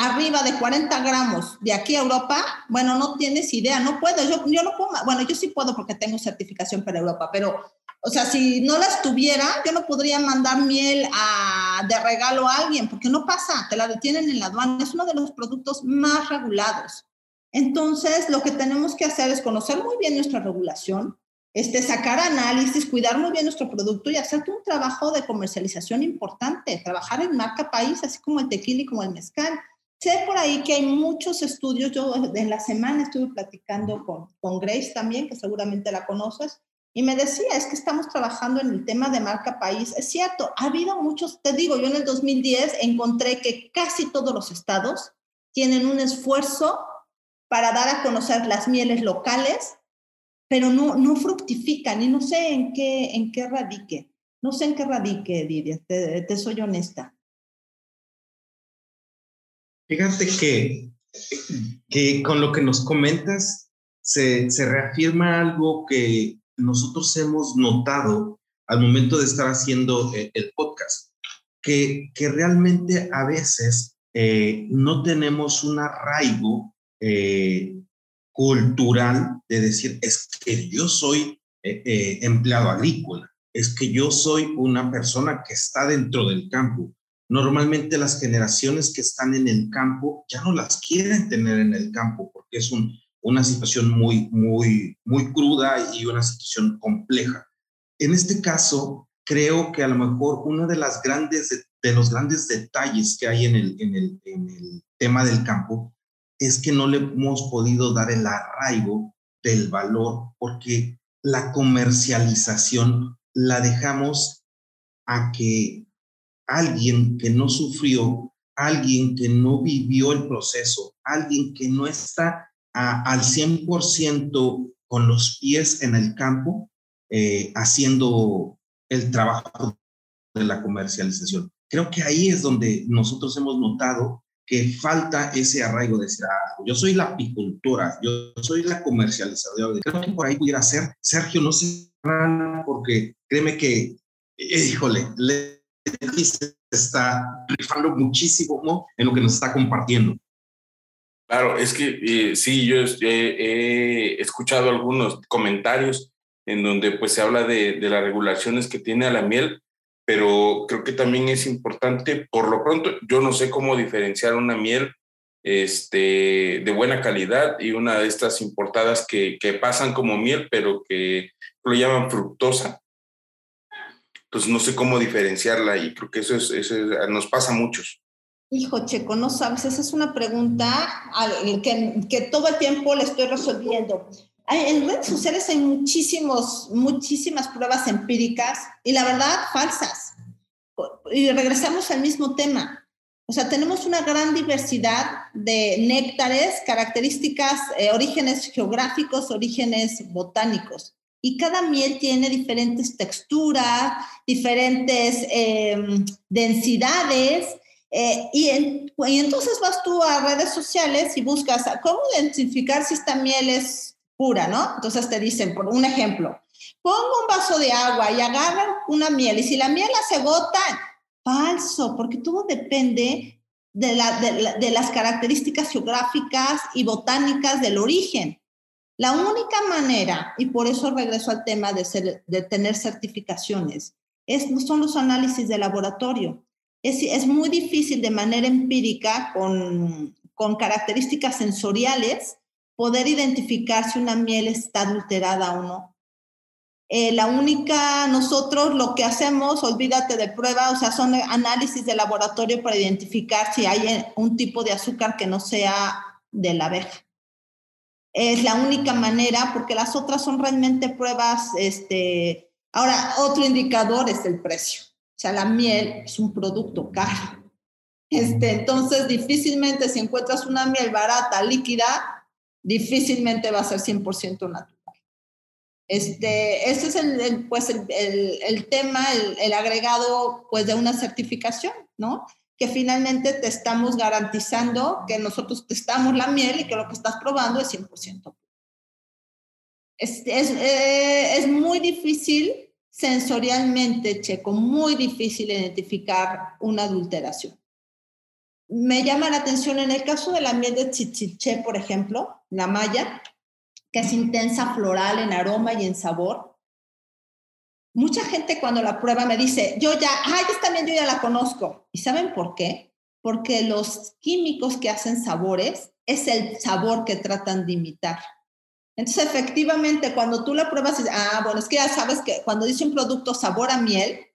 arriba de 40 gramos de aquí a Europa, bueno, no tienes idea, no puedo, yo, yo no puedo, bueno, yo sí puedo porque tengo certificación para Europa, pero, o sea, si no las tuviera, yo no podría mandar miel a, de regalo a alguien, porque no pasa, te la detienen en la aduana, es uno de los productos más regulados. Entonces, lo que tenemos que hacer es conocer muy bien nuestra regulación, este, sacar análisis, cuidar muy bien nuestro producto y hacer un trabajo de comercialización importante, trabajar en marca país, así como el tequila y como el mezcal. Sé por ahí que hay muchos estudios, yo en la semana estuve platicando con, con Grace también, que seguramente la conoces, y me decía, es que estamos trabajando en el tema de marca país. Es cierto, ha habido muchos, te digo, yo en el 2010 encontré que casi todos los estados tienen un esfuerzo para dar a conocer las mieles locales pero no, no fructifican y no sé en qué, en qué radique. No sé en qué radique, Didia, te, te soy honesta. Fíjate que, que con lo que nos comentas se, se reafirma algo que nosotros hemos notado al momento de estar haciendo el, el podcast, que, que, realmente a veces eh, no tenemos un arraigo eh, cultural de decir, es que yo soy eh, eh, empleado agrícola, es que yo soy una persona que está dentro del campo. Normalmente las generaciones que están en el campo ya no las quieren tener en el campo porque es un, una situación muy, muy, muy cruda y una situación compleja. En este caso, creo que a lo mejor uno de, las grandes, de, los grandes detalles que hay en el, en el, en el tema del campo es que no le hemos podido dar el arraigo del valor porque la comercialización la dejamos a que alguien que no sufrió, alguien que no vivió el proceso, alguien que no está al 100% con los pies en el campo, eh, haciendo el trabajo de la comercialización. Creo que ahí es donde nosotros hemos notado que falta ese arraigo de decir, ah, yo soy la apicultura, yo soy la comercializadora. Creo que por ahí pudiera ser. Sergio, no sé, porque créeme que, híjole, le está rifando muchísimo en lo que nos está compartiendo. Claro, es que eh, sí, yo he escuchado algunos comentarios en donde pues se habla de, de las regulaciones que tiene a la miel pero creo que también es importante, por lo pronto, yo no sé cómo diferenciar una miel este, de buena calidad y una de estas importadas que, que pasan como miel, pero que lo llaman fructosa. Entonces no sé cómo diferenciarla y creo que eso, es, eso nos pasa a muchos. Hijo, Checo, no sabes, esa es una pregunta que, que todo el tiempo le estoy resolviendo en redes sociales hay muchísimos, muchísimas pruebas empíricas y la verdad falsas. Y regresamos al mismo tema. O sea, tenemos una gran diversidad de néctares, características, eh, orígenes geográficos, orígenes botánicos. Y cada miel tiene diferentes texturas, diferentes em, densidades. Eh, y, entonces vas tú a redes sociales y buscas cómo identificar si esta miel es pura, ¿no? Entonces te dicen, por un ejemplo, pongo un vaso de agua y agarran una miel y si la miel hace gota, falso, porque todo depende de, la, de, las características geográficas y botánicas del origen. La única manera, y por eso regreso al tema de, de tener certificaciones, es, son los análisis de laboratorio. Es, muy difícil de manera empírica, con, características sensoriales, poder identificar si una miel está adulterada o no. Eh, la única, nosotros lo que hacemos, olvídate de prueba, o sea, son análisis de laboratorio para identificar si hay un tipo de azúcar que no sea de la abeja. Es la única manera, porque las otras son realmente pruebas, este, ahora, otro indicador es el precio. O sea, la miel es un producto caro. Este, entonces, difícilmente si encuentras una miel barata, líquida, difícilmente va a ser 100% natural. Este, ese es el, pues el, el, tema, el, agregado pues de una certificación, ¿no? Que finalmente te estamos garantizando que nosotros testamos la miel y que lo que estás probando es 100%. Es, es, eh, es muy difícil sensorialmente, Checo, muy difícil identificar una adulteración. Me llama la atención en el caso de la miel de chichiche, por ejemplo, la maya, que es intensa floral en aroma y en sabor. Mucha gente cuando la prueba me dice, yo ya, ay, esta miel yo ya la conozco. ¿Y saben por qué? Porque los químicos que hacen sabores es el sabor que tratan de imitar. Entonces, efectivamente, cuando tú la pruebas, ah, bueno, es que ya sabes que cuando dice un producto sabor a miel,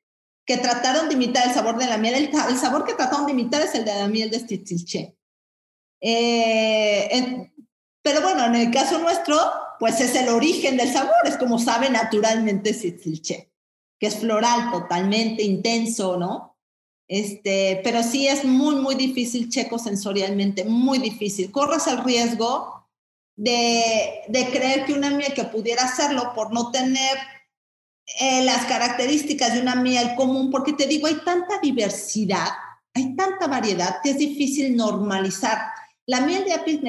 que trataron de imitar el sabor de la miel, el, sabor que trataron de imitar es el de la miel de Stitilche. Eh, pero bueno, en el caso nuestro, pues es el origen del sabor, es como sabe naturalmente Stitilche, que es floral, totalmente intenso, ¿no? Este, pero sí es muy, muy difícil checo sensorialmente, muy difícil. Corres el riesgo de, de creer que una miel que pudiera hacerlo por no tener eh, las características de una miel común, porque te digo, hay tanta diversidad, hay tanta variedad que es difícil normalizar. La miel de apis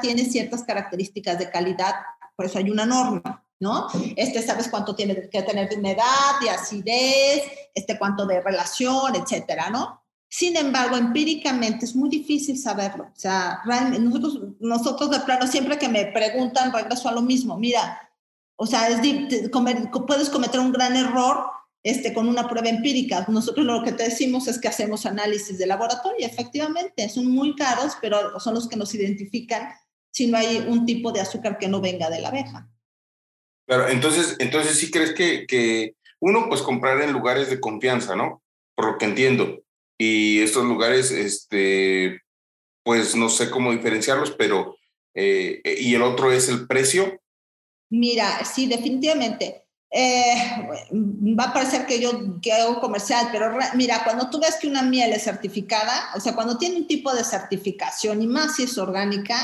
tiene ciertas características de calidad, por eso hay una norma, ¿no? Este, sabes cuánto tiene que tener de humedad, de acidez, este, cuánto de relación, etcétera, ¿no? Sin embargo, empíricamente es muy difícil saberlo. O sea, nosotros, nosotros de plano, siempre que me preguntan, regreso a lo mismo. Mira, o sea, es, puedes cometer un gran error este, con una prueba empírica. Nosotros lo que te decimos es que hacemos análisis de laboratorio. Efectivamente, son muy caros, pero son los que nos identifican si no hay un tipo de azúcar que no venga de la abeja. Claro, entonces, entonces sí crees que, que uno, pues comprar en lugares de confianza, ¿no? Por lo que entiendo y estos lugares, este, pues no sé cómo diferenciarlos, pero, eh, y el otro es el precio. Mira, sí, definitivamente. Eh, va a parecer que yo que hago comercial, pero mira, cuando tú ves que una miel es certificada, o sea, cuando tiene un tipo de certificación y más si es orgánica,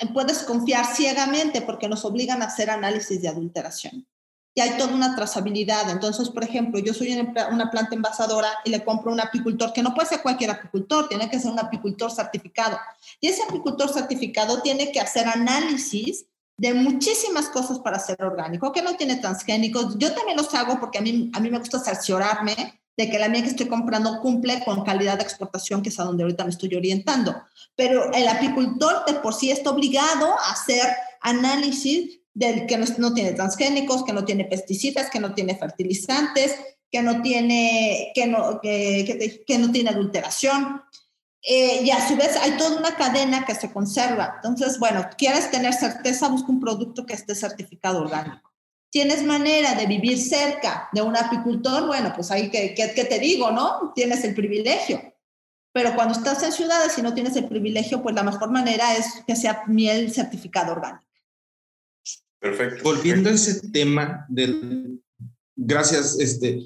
eh, puedes confiar ciegamente porque nos obligan a hacer análisis de adulteración y hay toda una trazabilidad. Entonces, por ejemplo, yo soy una planta envasadora y le compro a un apicultor, que no puede ser cualquier apicultor, tiene que ser un apicultor certificado. Y ese apicultor certificado tiene que hacer análisis de muchísimas cosas para ser orgánico, que no tiene transgénicos. Yo también los hago porque a mí, a mí me gusta cerciorarme de que la mía que estoy comprando cumple con calidad de exportación, que es a donde ahorita me estoy orientando. Pero el apicultor de por sí está obligado a hacer análisis del que no, tiene transgénicos, que no tiene pesticidas, que no tiene fertilizantes, que no tiene, que no, que, que, no tiene adulteración. Eh, y a su vez hay toda una cadena que se conserva. Entonces, bueno, quieres tener certeza, busca un producto que esté certificado orgánico. Tienes manera de vivir cerca de un apicultor, bueno, pues ahí que, que te digo, ¿no? Tienes el privilegio. Pero cuando estás en ciudades y no tienes el privilegio, pues la mejor manera es que sea miel certificado orgánico. Perfecto. Volviendo a ese tema del... Gracias, este...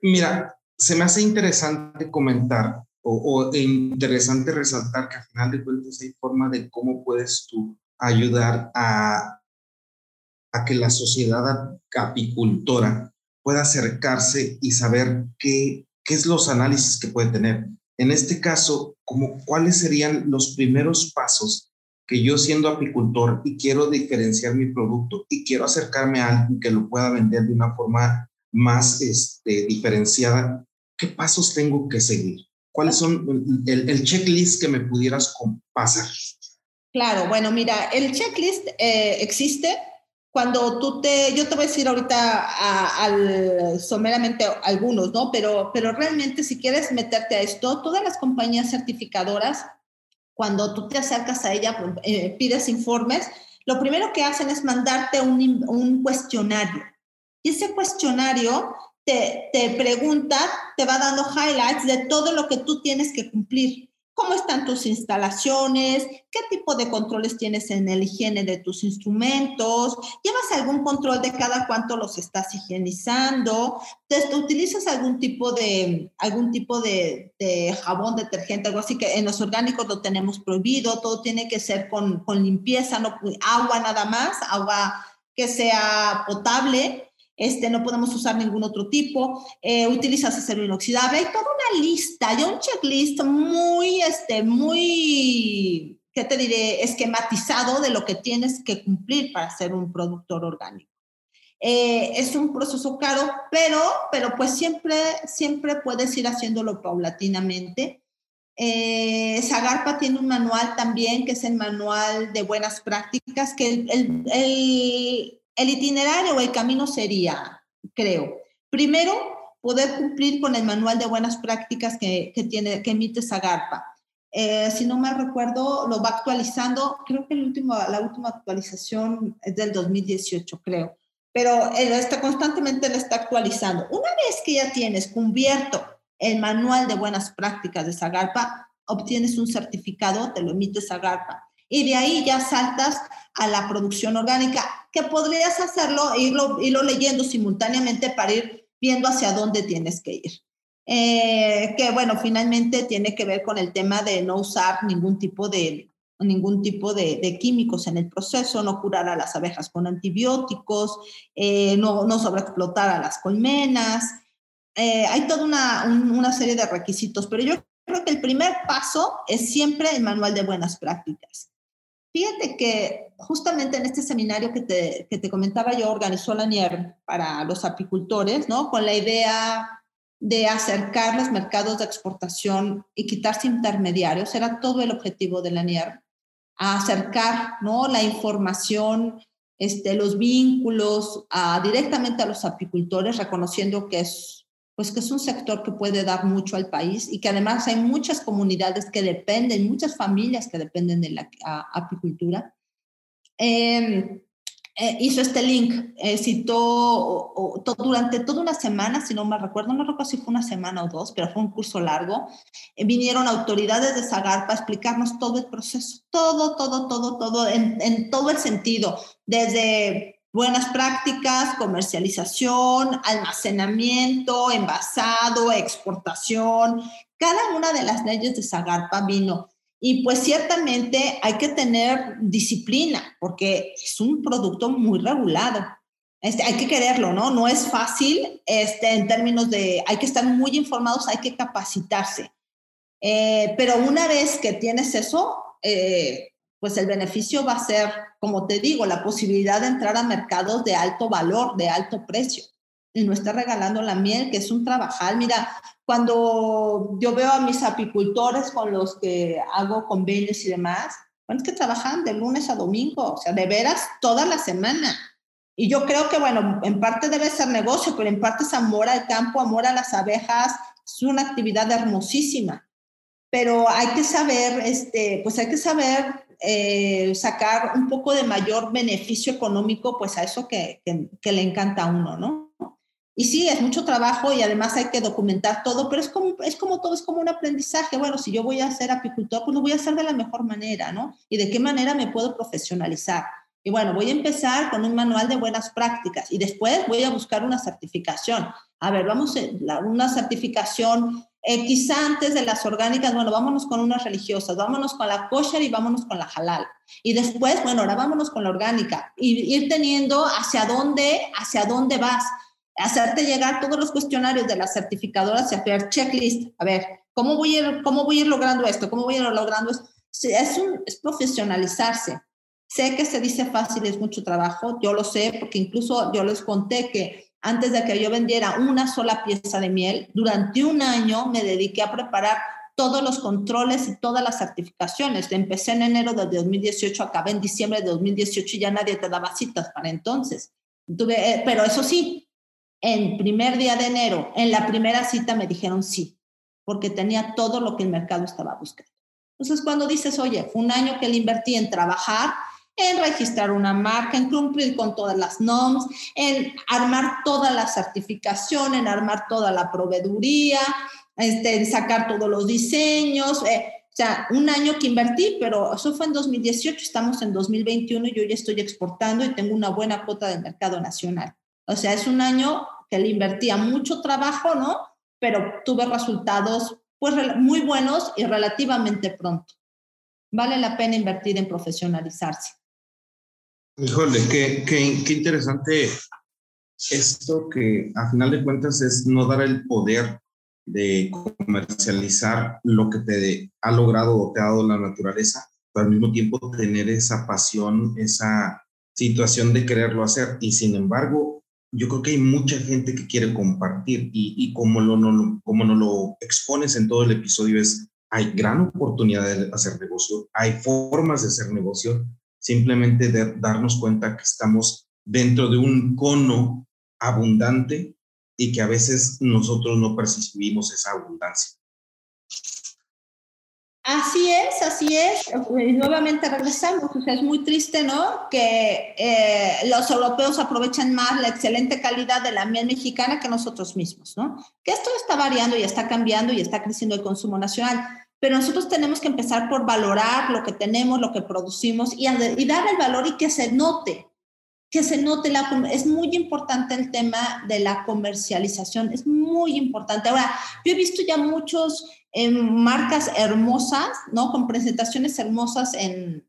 Mira, se me hace interesante comentar o, o, interesante resaltar que al final de cuentas hay forma de cómo puedes tú ayudar a, a que la sociedad apicultora pueda acercarse y saber qué, qué es los análisis que puede tener. En este caso, como, ¿cuáles serían los primeros pasos que yo siendo apicultor y quiero diferenciar mi producto y quiero acercarme a alguien que lo pueda vender de una forma más este, diferenciada, ¿qué pasos tengo que seguir? ¿Cuáles son el, checklist que me pudieras pasar? Claro, bueno, mira, el checklist eh, existe cuando tú te, yo te voy a decir ahorita al, someramente algunos, ¿no? Pero, pero realmente si quieres meterte a esto, todas las compañías certificadoras cuando tú te acercas a ella, pues, eh, pides informes, lo primero que hacen es mandarte un, un cuestionario. Y ese cuestionario te, te, pregunta, te va dando highlights de todo lo que tú tienes que cumplir cómo están tus instalaciones, qué tipo de controles tienes en el higiene de tus instrumentos, llevas algún control de cada cuánto los estás higienizando, utilizas algún tipo de algún tipo de, de, jabón, detergente, algo así que en los orgánicos lo tenemos prohibido, todo tiene que ser con, con limpieza, no agua nada más, agua que sea potable, este, no podemos usar ningún otro tipo, eh, utilizas acero inoxidable, hay toda una lista, hay un checklist muy, este, muy, ¿qué te diré?, esquematizado de lo que tienes que cumplir para ser un productor orgánico. Eh, es un proceso caro, pero, pero pues siempre, siempre puedes ir haciéndolo paulatinamente. Eh, Zagarpa tiene un manual también, que es el manual de buenas prácticas, que el, el, el itinerario o el camino sería, creo, primero, poder cumplir con el manual de buenas prácticas que, que tiene, que emite Zagarpa. Eh, si no me recuerdo, lo va actualizando, creo que el último, la última actualización es del 2018, creo pero está constantemente lo está actualizando. Una vez que ya tienes cubierto el manual de buenas prácticas de Zagarpa, obtienes un certificado, te lo emite Zagarpa. Y de ahí ya saltas a la producción orgánica, que podrías hacerlo e irlo, irlo leyendo simultáneamente para ir viendo hacia dónde tienes que ir. Eh, que bueno, finalmente tiene que ver con el tema de no usar ningún tipo de, ningún tipo de, químicos en el proceso, no curar a las abejas con antibióticos, eh, no, no sobreexplotar a las colmenas. Eh, hay toda una, una, serie de requisitos, pero yo creo que el primer paso es siempre el manual de buenas prácticas. Fíjate que justamente en este seminario que te, que te comentaba yo organizó la NIER para los apicultores, ¿no? Con la idea de acercar los mercados de exportación y quitarse intermediarios, era todo el objetivo de la NIER acercar ¿no? la información, este, los vínculos directamente a los apicultores, reconociendo que es, pues que es un sector que puede dar mucho al país y que además hay muchas comunidades que dependen, muchas familias que dependen de la apicultura. Eh, eh, hizo este link, eh, citó durante toda una semana, si no me recuerdo, no recuerdo si fue una semana o dos, pero fue un curso largo, eh, vinieron autoridades de Zagarpa a explicarnos todo el proceso, todo, todo, todo, todo, en, en todo el sentido, desde buenas prácticas, comercialización, almacenamiento, envasado, exportación, cada una de las leyes de Zagarpa vino y pues ciertamente hay que tener disciplina porque es un producto muy regulado. Este, hay que quererlo, ¿no? No es fácil este, en términos de, hay que estar muy informados, hay que capacitarse. Eh, pero una vez que tienes eso, eh, pues el beneficio va a ser, como te digo, la posibilidad de entrar a mercados de alto valor, de alto precio. Y no estar regalando la miel, que es un trabajar. Mira, cuando yo veo a mis apicultores con los que hago convenios y demás, bueno, es que trabajan de lunes a domingo, o sea, de veras toda la semana. Y yo creo que, bueno, en parte debe ser negocio, pero en parte es amor al campo, amor a las abejas, es una actividad hermosísima. Pero hay que saber, este, pues hay que saber eh, sacar un poco de mayor beneficio económico, pues a eso que, le encanta a uno, ¿no? Y sí, es mucho trabajo y además hay que documentar todo, pero es como, es como todo, es como un aprendizaje. Bueno, si yo voy a ser apicultor, pues lo voy a hacer de la mejor manera, ¿no? Y de qué manera me puedo profesionalizar. Y bueno, voy a empezar con un manual de buenas prácticas y después voy a buscar una certificación. A ver, vamos a una certificación eh, quizá antes de las orgánicas, bueno, vámonos con unas religiosas, vámonos con la kosher y vámonos con la halal. Y después, bueno, ahora vámonos con la orgánica y ir teniendo hacia dónde, hacia dónde vas hacerte llegar todos los cuestionarios de las certificadoras y hacer checklist. A ver, ¿cómo voy a ir, cómo voy a ir logrando esto? ¿Cómo voy a ir logrando esto? Es, un, es profesionalizarse. Sé que se dice fácil, es mucho trabajo, yo lo sé, porque incluso yo les conté que antes de que yo vendiera una sola pieza de miel, durante un año me dediqué a preparar todos los controles y todas las certificaciones. Empecé en enero de 2018, acabé en diciembre de 2018 y ya nadie te daba citas para entonces. Tuve, eh, pero eso sí, en primer día de enero, en la primera cita me dijeron sí, porque tenía todo lo que el mercado estaba buscando. Entonces, cuando dices, oye, fue un año que le invertí en trabajar, en registrar una marca, en cumplir con todas las normas, en armar toda la certificación, en armar toda la proveeduría, este, en sacar todos los diseños. Eh, o sea, un año que invertí, pero eso fue en 2018, estamos en 2021 y yo ya estoy exportando y tengo una buena cuota del mercado nacional. O sea, es un año que le invertía mucho trabajo, ¿no? Pero tuve resultados pues muy buenos y relativamente pronto. Vale la pena invertir en profesionalizarse. Híjole, qué, qué, qué interesante esto que a final de cuentas es no dar el poder de comercializar lo que te ha logrado o te ha dado la naturaleza, pero al mismo tiempo tener esa pasión, esa situación de quererlo hacer. Y sin embargo, yo creo que hay mucha gente que quiere compartir y, y como, lo, no, como no lo expones en todo el episodio es, hay gran oportunidad de hacer negocio, hay formas de hacer negocio, simplemente de darnos cuenta que estamos dentro de un cono abundante y que a veces nosotros no percibimos esa abundancia. Así es, así es. nuevamente regresamos. O sea, es muy triste, ¿no? Que eh, los europeos aprovechan más la excelente calidad de la miel mexicana que nosotros mismos, ¿no? Que esto está variando y está cambiando y está creciendo el consumo nacional. Pero nosotros tenemos que empezar por valorar lo que tenemos, lo que producimos y, y dar el valor y que se note, que se note, la, es muy importante el tema de la comercialización, es muy importante. Ahora, yo he visto ya muchos eh, marcas hermosas, ¿no? Con presentaciones hermosas en,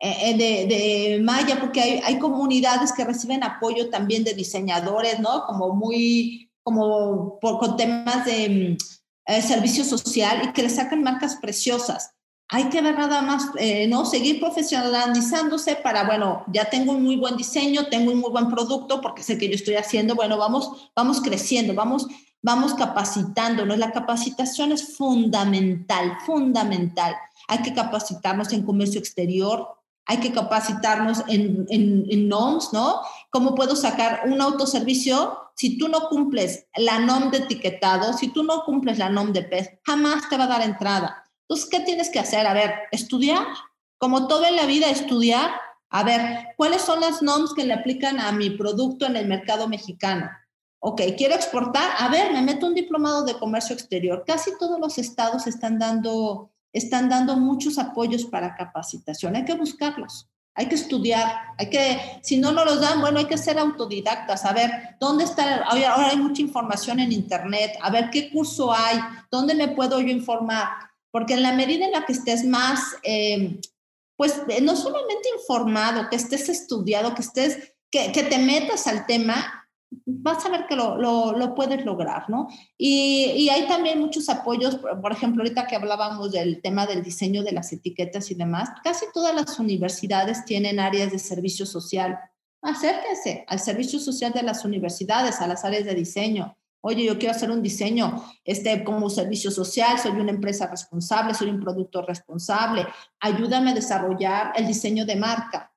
eh, de, de, Maya, porque hay, hay, comunidades que reciben apoyo también de diseñadores, ¿no? Como muy, como por, con temas de eh, servicio social y que le sacan marcas preciosas hay que ver nada más, eh, ¿no? Seguir profesionalizándose para, bueno, ya tengo un muy buen diseño, tengo un muy buen producto, porque sé que yo estoy haciendo, bueno, vamos, vamos creciendo, vamos, vamos capacitándonos. La capacitación es fundamental, fundamental. Hay que capacitarnos en comercio exterior, hay que capacitarnos en, en, en NOMS, ¿no? ¿Cómo puedo sacar un autoservicio si tú no cumples la NOM de etiquetado, si tú no cumples la NOM de PES, jamás te va a dar entrada. Entonces, ¿qué tienes que hacer? A ver, estudiar, como todo en la vida, estudiar, a ver, ¿cuáles son las normas que le aplican a mi producto en el mercado mexicano? Ok, quiero exportar, a ver, me meto un diplomado de comercio exterior. Casi todos los estados están dando, están dando muchos apoyos para capacitación. Hay que buscarlos, hay que estudiar, hay que, si no nos los dan, bueno, hay que ser autodidactas, a ver, ¿dónde está? Ahora hay mucha información en internet, a ver qué curso hay, dónde me puedo yo informar porque en la medida en la que estés más, eh, pues no solamente informado, que estés estudiado, que estés, que, que te metas al tema, vas a ver que lo, lo, puedes lograr, ¿no? Y, y, hay también muchos apoyos, por ejemplo, ahorita que hablábamos del tema del diseño de las etiquetas y demás, casi todas las universidades tienen áreas de servicio social. Acérquense al servicio social de las universidades, a las áreas de diseño. Oye, yo quiero hacer un diseño este, como servicio social, soy una empresa responsable, soy un producto responsable, ayúdame a desarrollar el diseño de marca.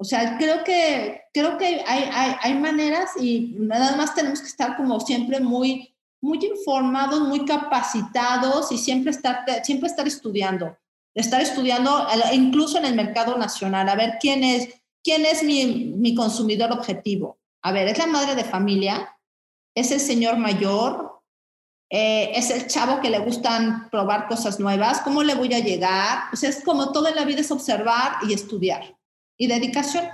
O sea, creo que, creo que hay, hay, hay maneras y nada más tenemos que estar como siempre muy, muy informados, muy capacitados y siempre estar, siempre estar estudiando, estar estudiando incluso en el mercado nacional, a ver quién es, quién es mi, mi consumidor objetivo. A ver, ¿es la madre de familia? es el señor mayor, eh, es el chavo que le gustan probar cosas nuevas, ¿cómo le voy a llegar? Pues es como toda la vida es observar y estudiar y dedicación.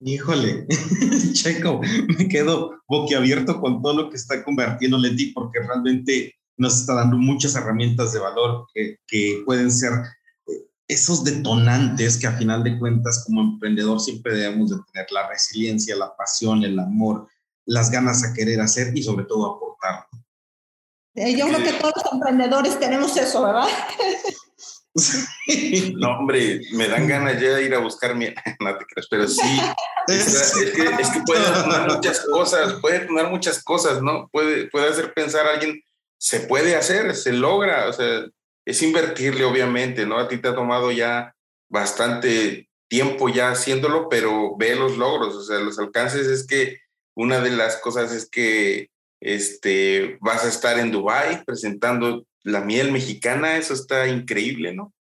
Híjole, Checo, me quedo boquiabierto con todo lo que está convirtiendo Leti porque realmente nos está dando muchas herramientas de valor que, que pueden ser eh, esos detonantes que a final de cuentas como emprendedor siempre debemos de tener, la resiliencia, la pasión, el amor, las ganas a querer hacer y sobre todo aportar. Yo creo que todos los emprendedores tenemos eso, ¿verdad? No, hombre, me dan ganas ya de ir a buscar mi... No te creas, pero sí. Es, que, es que puede tomar muchas cosas, puede tomar muchas cosas, ¿no? Puede, puede hacer pensar a alguien, se puede hacer, se logra, o sea, es invertirle, obviamente, ¿no? A ti te ha tomado ya bastante tiempo ya haciéndolo, pero ve los logros, o sea, los alcances es que una de las cosas es que este, vas a estar en Dubái presentando la miel mexicana, eso está increíble, ¿no?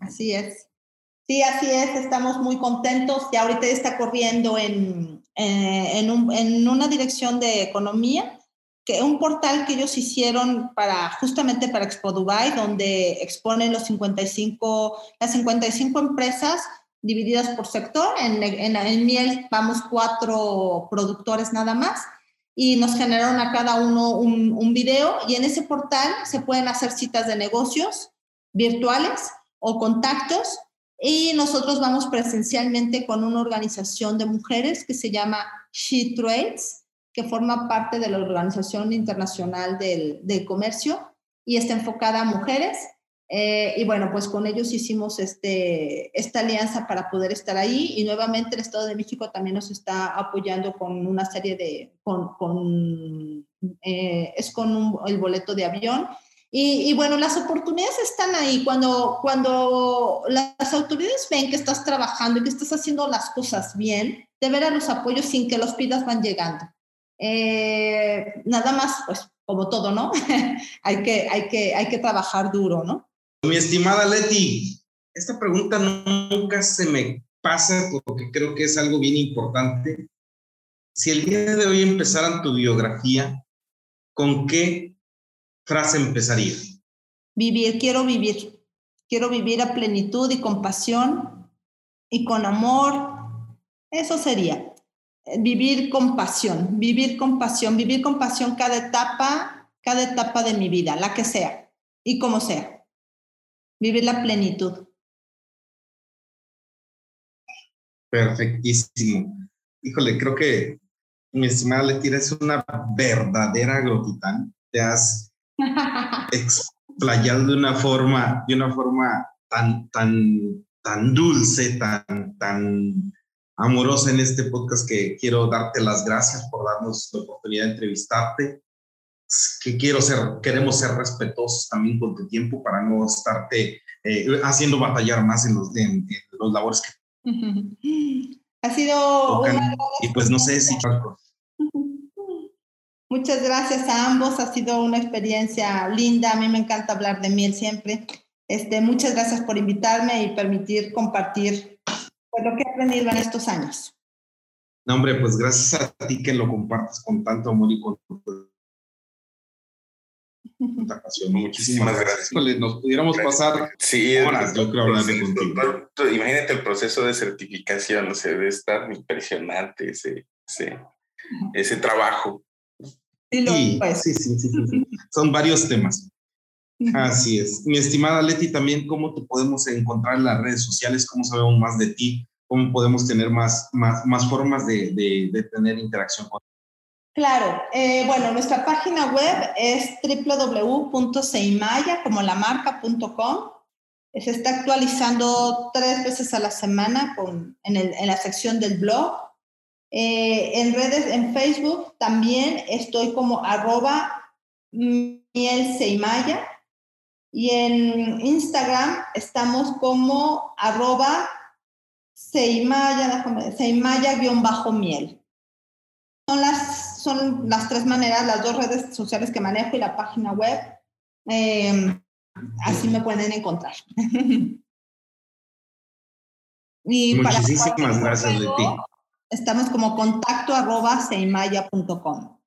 Así es. Sí, así es, estamos muy contentos. Ya ahorita está corriendo en, eh, en, un, en, una dirección de economía, que un portal que ellos hicieron para justamente para Expo Dubai, donde exponen los 55, las 55 empresas divididas por sector. En, en, miel vamos cuatro productores nada más y nos generaron a cada uno un, video y en ese portal se pueden hacer citas de negocios virtuales o contactos Y nosotros vamos presencialmente con una organización de mujeres que se llama She Trades, que forma parte de la Organización Internacional del, del Comercio y está enfocada a mujeres. Eh, y bueno, pues con ellos hicimos este, esta alianza para poder estar ahí y nuevamente el Estado de México también nos está apoyando con una serie de, con, con eh, es con el boleto de avión y, bueno, las oportunidades están ahí. Cuando, cuando las autoridades ven que estás trabajando y que estás haciendo las cosas bien, de ver a los apoyos sin que los pidas van llegando. Eh, nada más, pues como todo, ¿no? hay, que, hay, que, hay que trabajar duro, ¿no? Mi estimada Leti, esta pregunta nunca se me pasa porque creo que es algo bien importante. Si el día de hoy empezaran tu biografía, ¿con qué frase empezaría? Vivir, quiero vivir. Quiero vivir a plenitud y con pasión y con amor. Eso sería. Vivir con pasión, vivir con pasión, vivir con pasión cada etapa, cada etapa de mi vida, la que sea y como sea. Vivir la plenitud. Perfectísimo. Híjole, creo que mi estimada Leti, es una verdadera grotitán. Te has explayado de una forma, de una forma tan, tan, tan dulce, tan, tan amorosa en este podcast que quiero darte las gracias por darnos la oportunidad de entrevistarte. Que quiero ser, queremos ser respetuosos también con tu tiempo para no estarte eh, haciendo batallar más en los, en, los labores que ha sido y pues no sé si Muchas gracias a ambos, ha sido una experiencia linda, a mí me encanta hablar de miel siempre. Este, muchas gracias por invitarme y permitir compartir pues, lo que he aprendido en estos años. No, hombre, pues gracias a ti que lo compartes con tanto amor y con tanta pasión. Muchísimas gracias. nos pudiéramos pasar sí, horas, yo creo, hablando contigo. Imagínate el proceso de certificación, o sea, debe estar impresionante ese, ese, ese trabajo. Sí, sí, sí, sí, Son varios temas. Así es. Mi estimada Leti, también, ¿cómo te podemos encontrar en las redes sociales? ¿Cómo sabemos más de ti? ¿Cómo podemos tener más, más, más formas de, de, tener interacción con Claro, eh, bueno, nuestra página web es www.seimaya, como la marca.com. Se está actualizando tres veces a la semana en, la sección del blog eh, en redes, en Facebook también estoy como arroba miel y en Instagram estamos como arroba seimaya, seimaya-miel. Son las, son las tres maneras, las dos redes sociales que manejo y la página web. Em, así me pueden encontrar. Muchísimas gracias, Leti. Estamos como contacto arroba seimaya.com.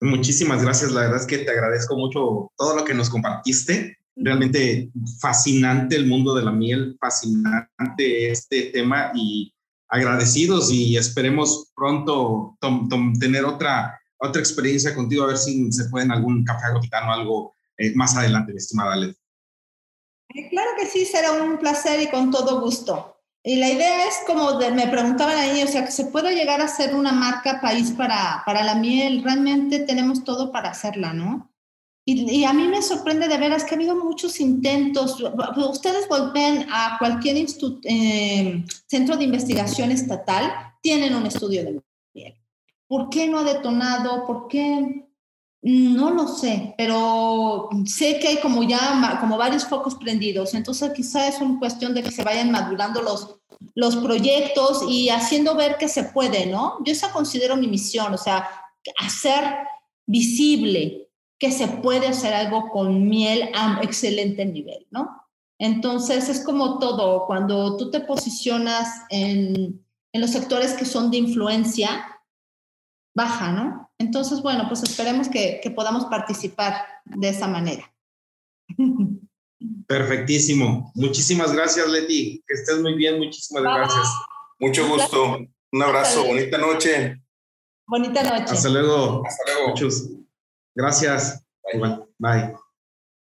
Muchísimas gracias, la verdad es que te agradezco mucho todo lo que nos compartiste. Realmente fascinante el mundo de la miel, fascinante este tema y agradecidos y esperemos pronto tener otra, otra experiencia contigo, a ver si se puede en algún café agotitano algo eh, más adelante, estimada Led. Eh, claro que sí, será un placer y con todo gusto. Y la idea es como de, me preguntaban ahí, o sea, que se puede llegar a ser una marca país para, para la miel. Realmente tenemos todo para hacerla, ¿no? Y, y, a mí me sorprende de veras que ha habido muchos intentos. Ustedes vuelven a cualquier eh, centro de investigación estatal, tienen un estudio de miel. ¿Por qué no ha detonado? ¿Por qué no lo sé, pero sé que hay como ya como varios focos prendidos, entonces quizá es una cuestión de que se vayan madurando los, los proyectos y haciendo ver que se puede, ¿no? Yo esa considero mi misión, o sea, hacer visible que se puede hacer algo con miel a excelente nivel, ¿no? Entonces es como todo, cuando tú te posicionas en, en los sectores que son de influencia, baja, ¿no? Entonces, bueno, pues esperemos que, podamos participar de esa manera. Perfectísimo. Muchísimas gracias, Leti. Que estés muy bien. Muchísimas gracias. Mucho gusto. Un abrazo. Bonita noche. Bonita noche. Hasta luego. Hasta luego. Muchos. Gracias. Bye. Bye.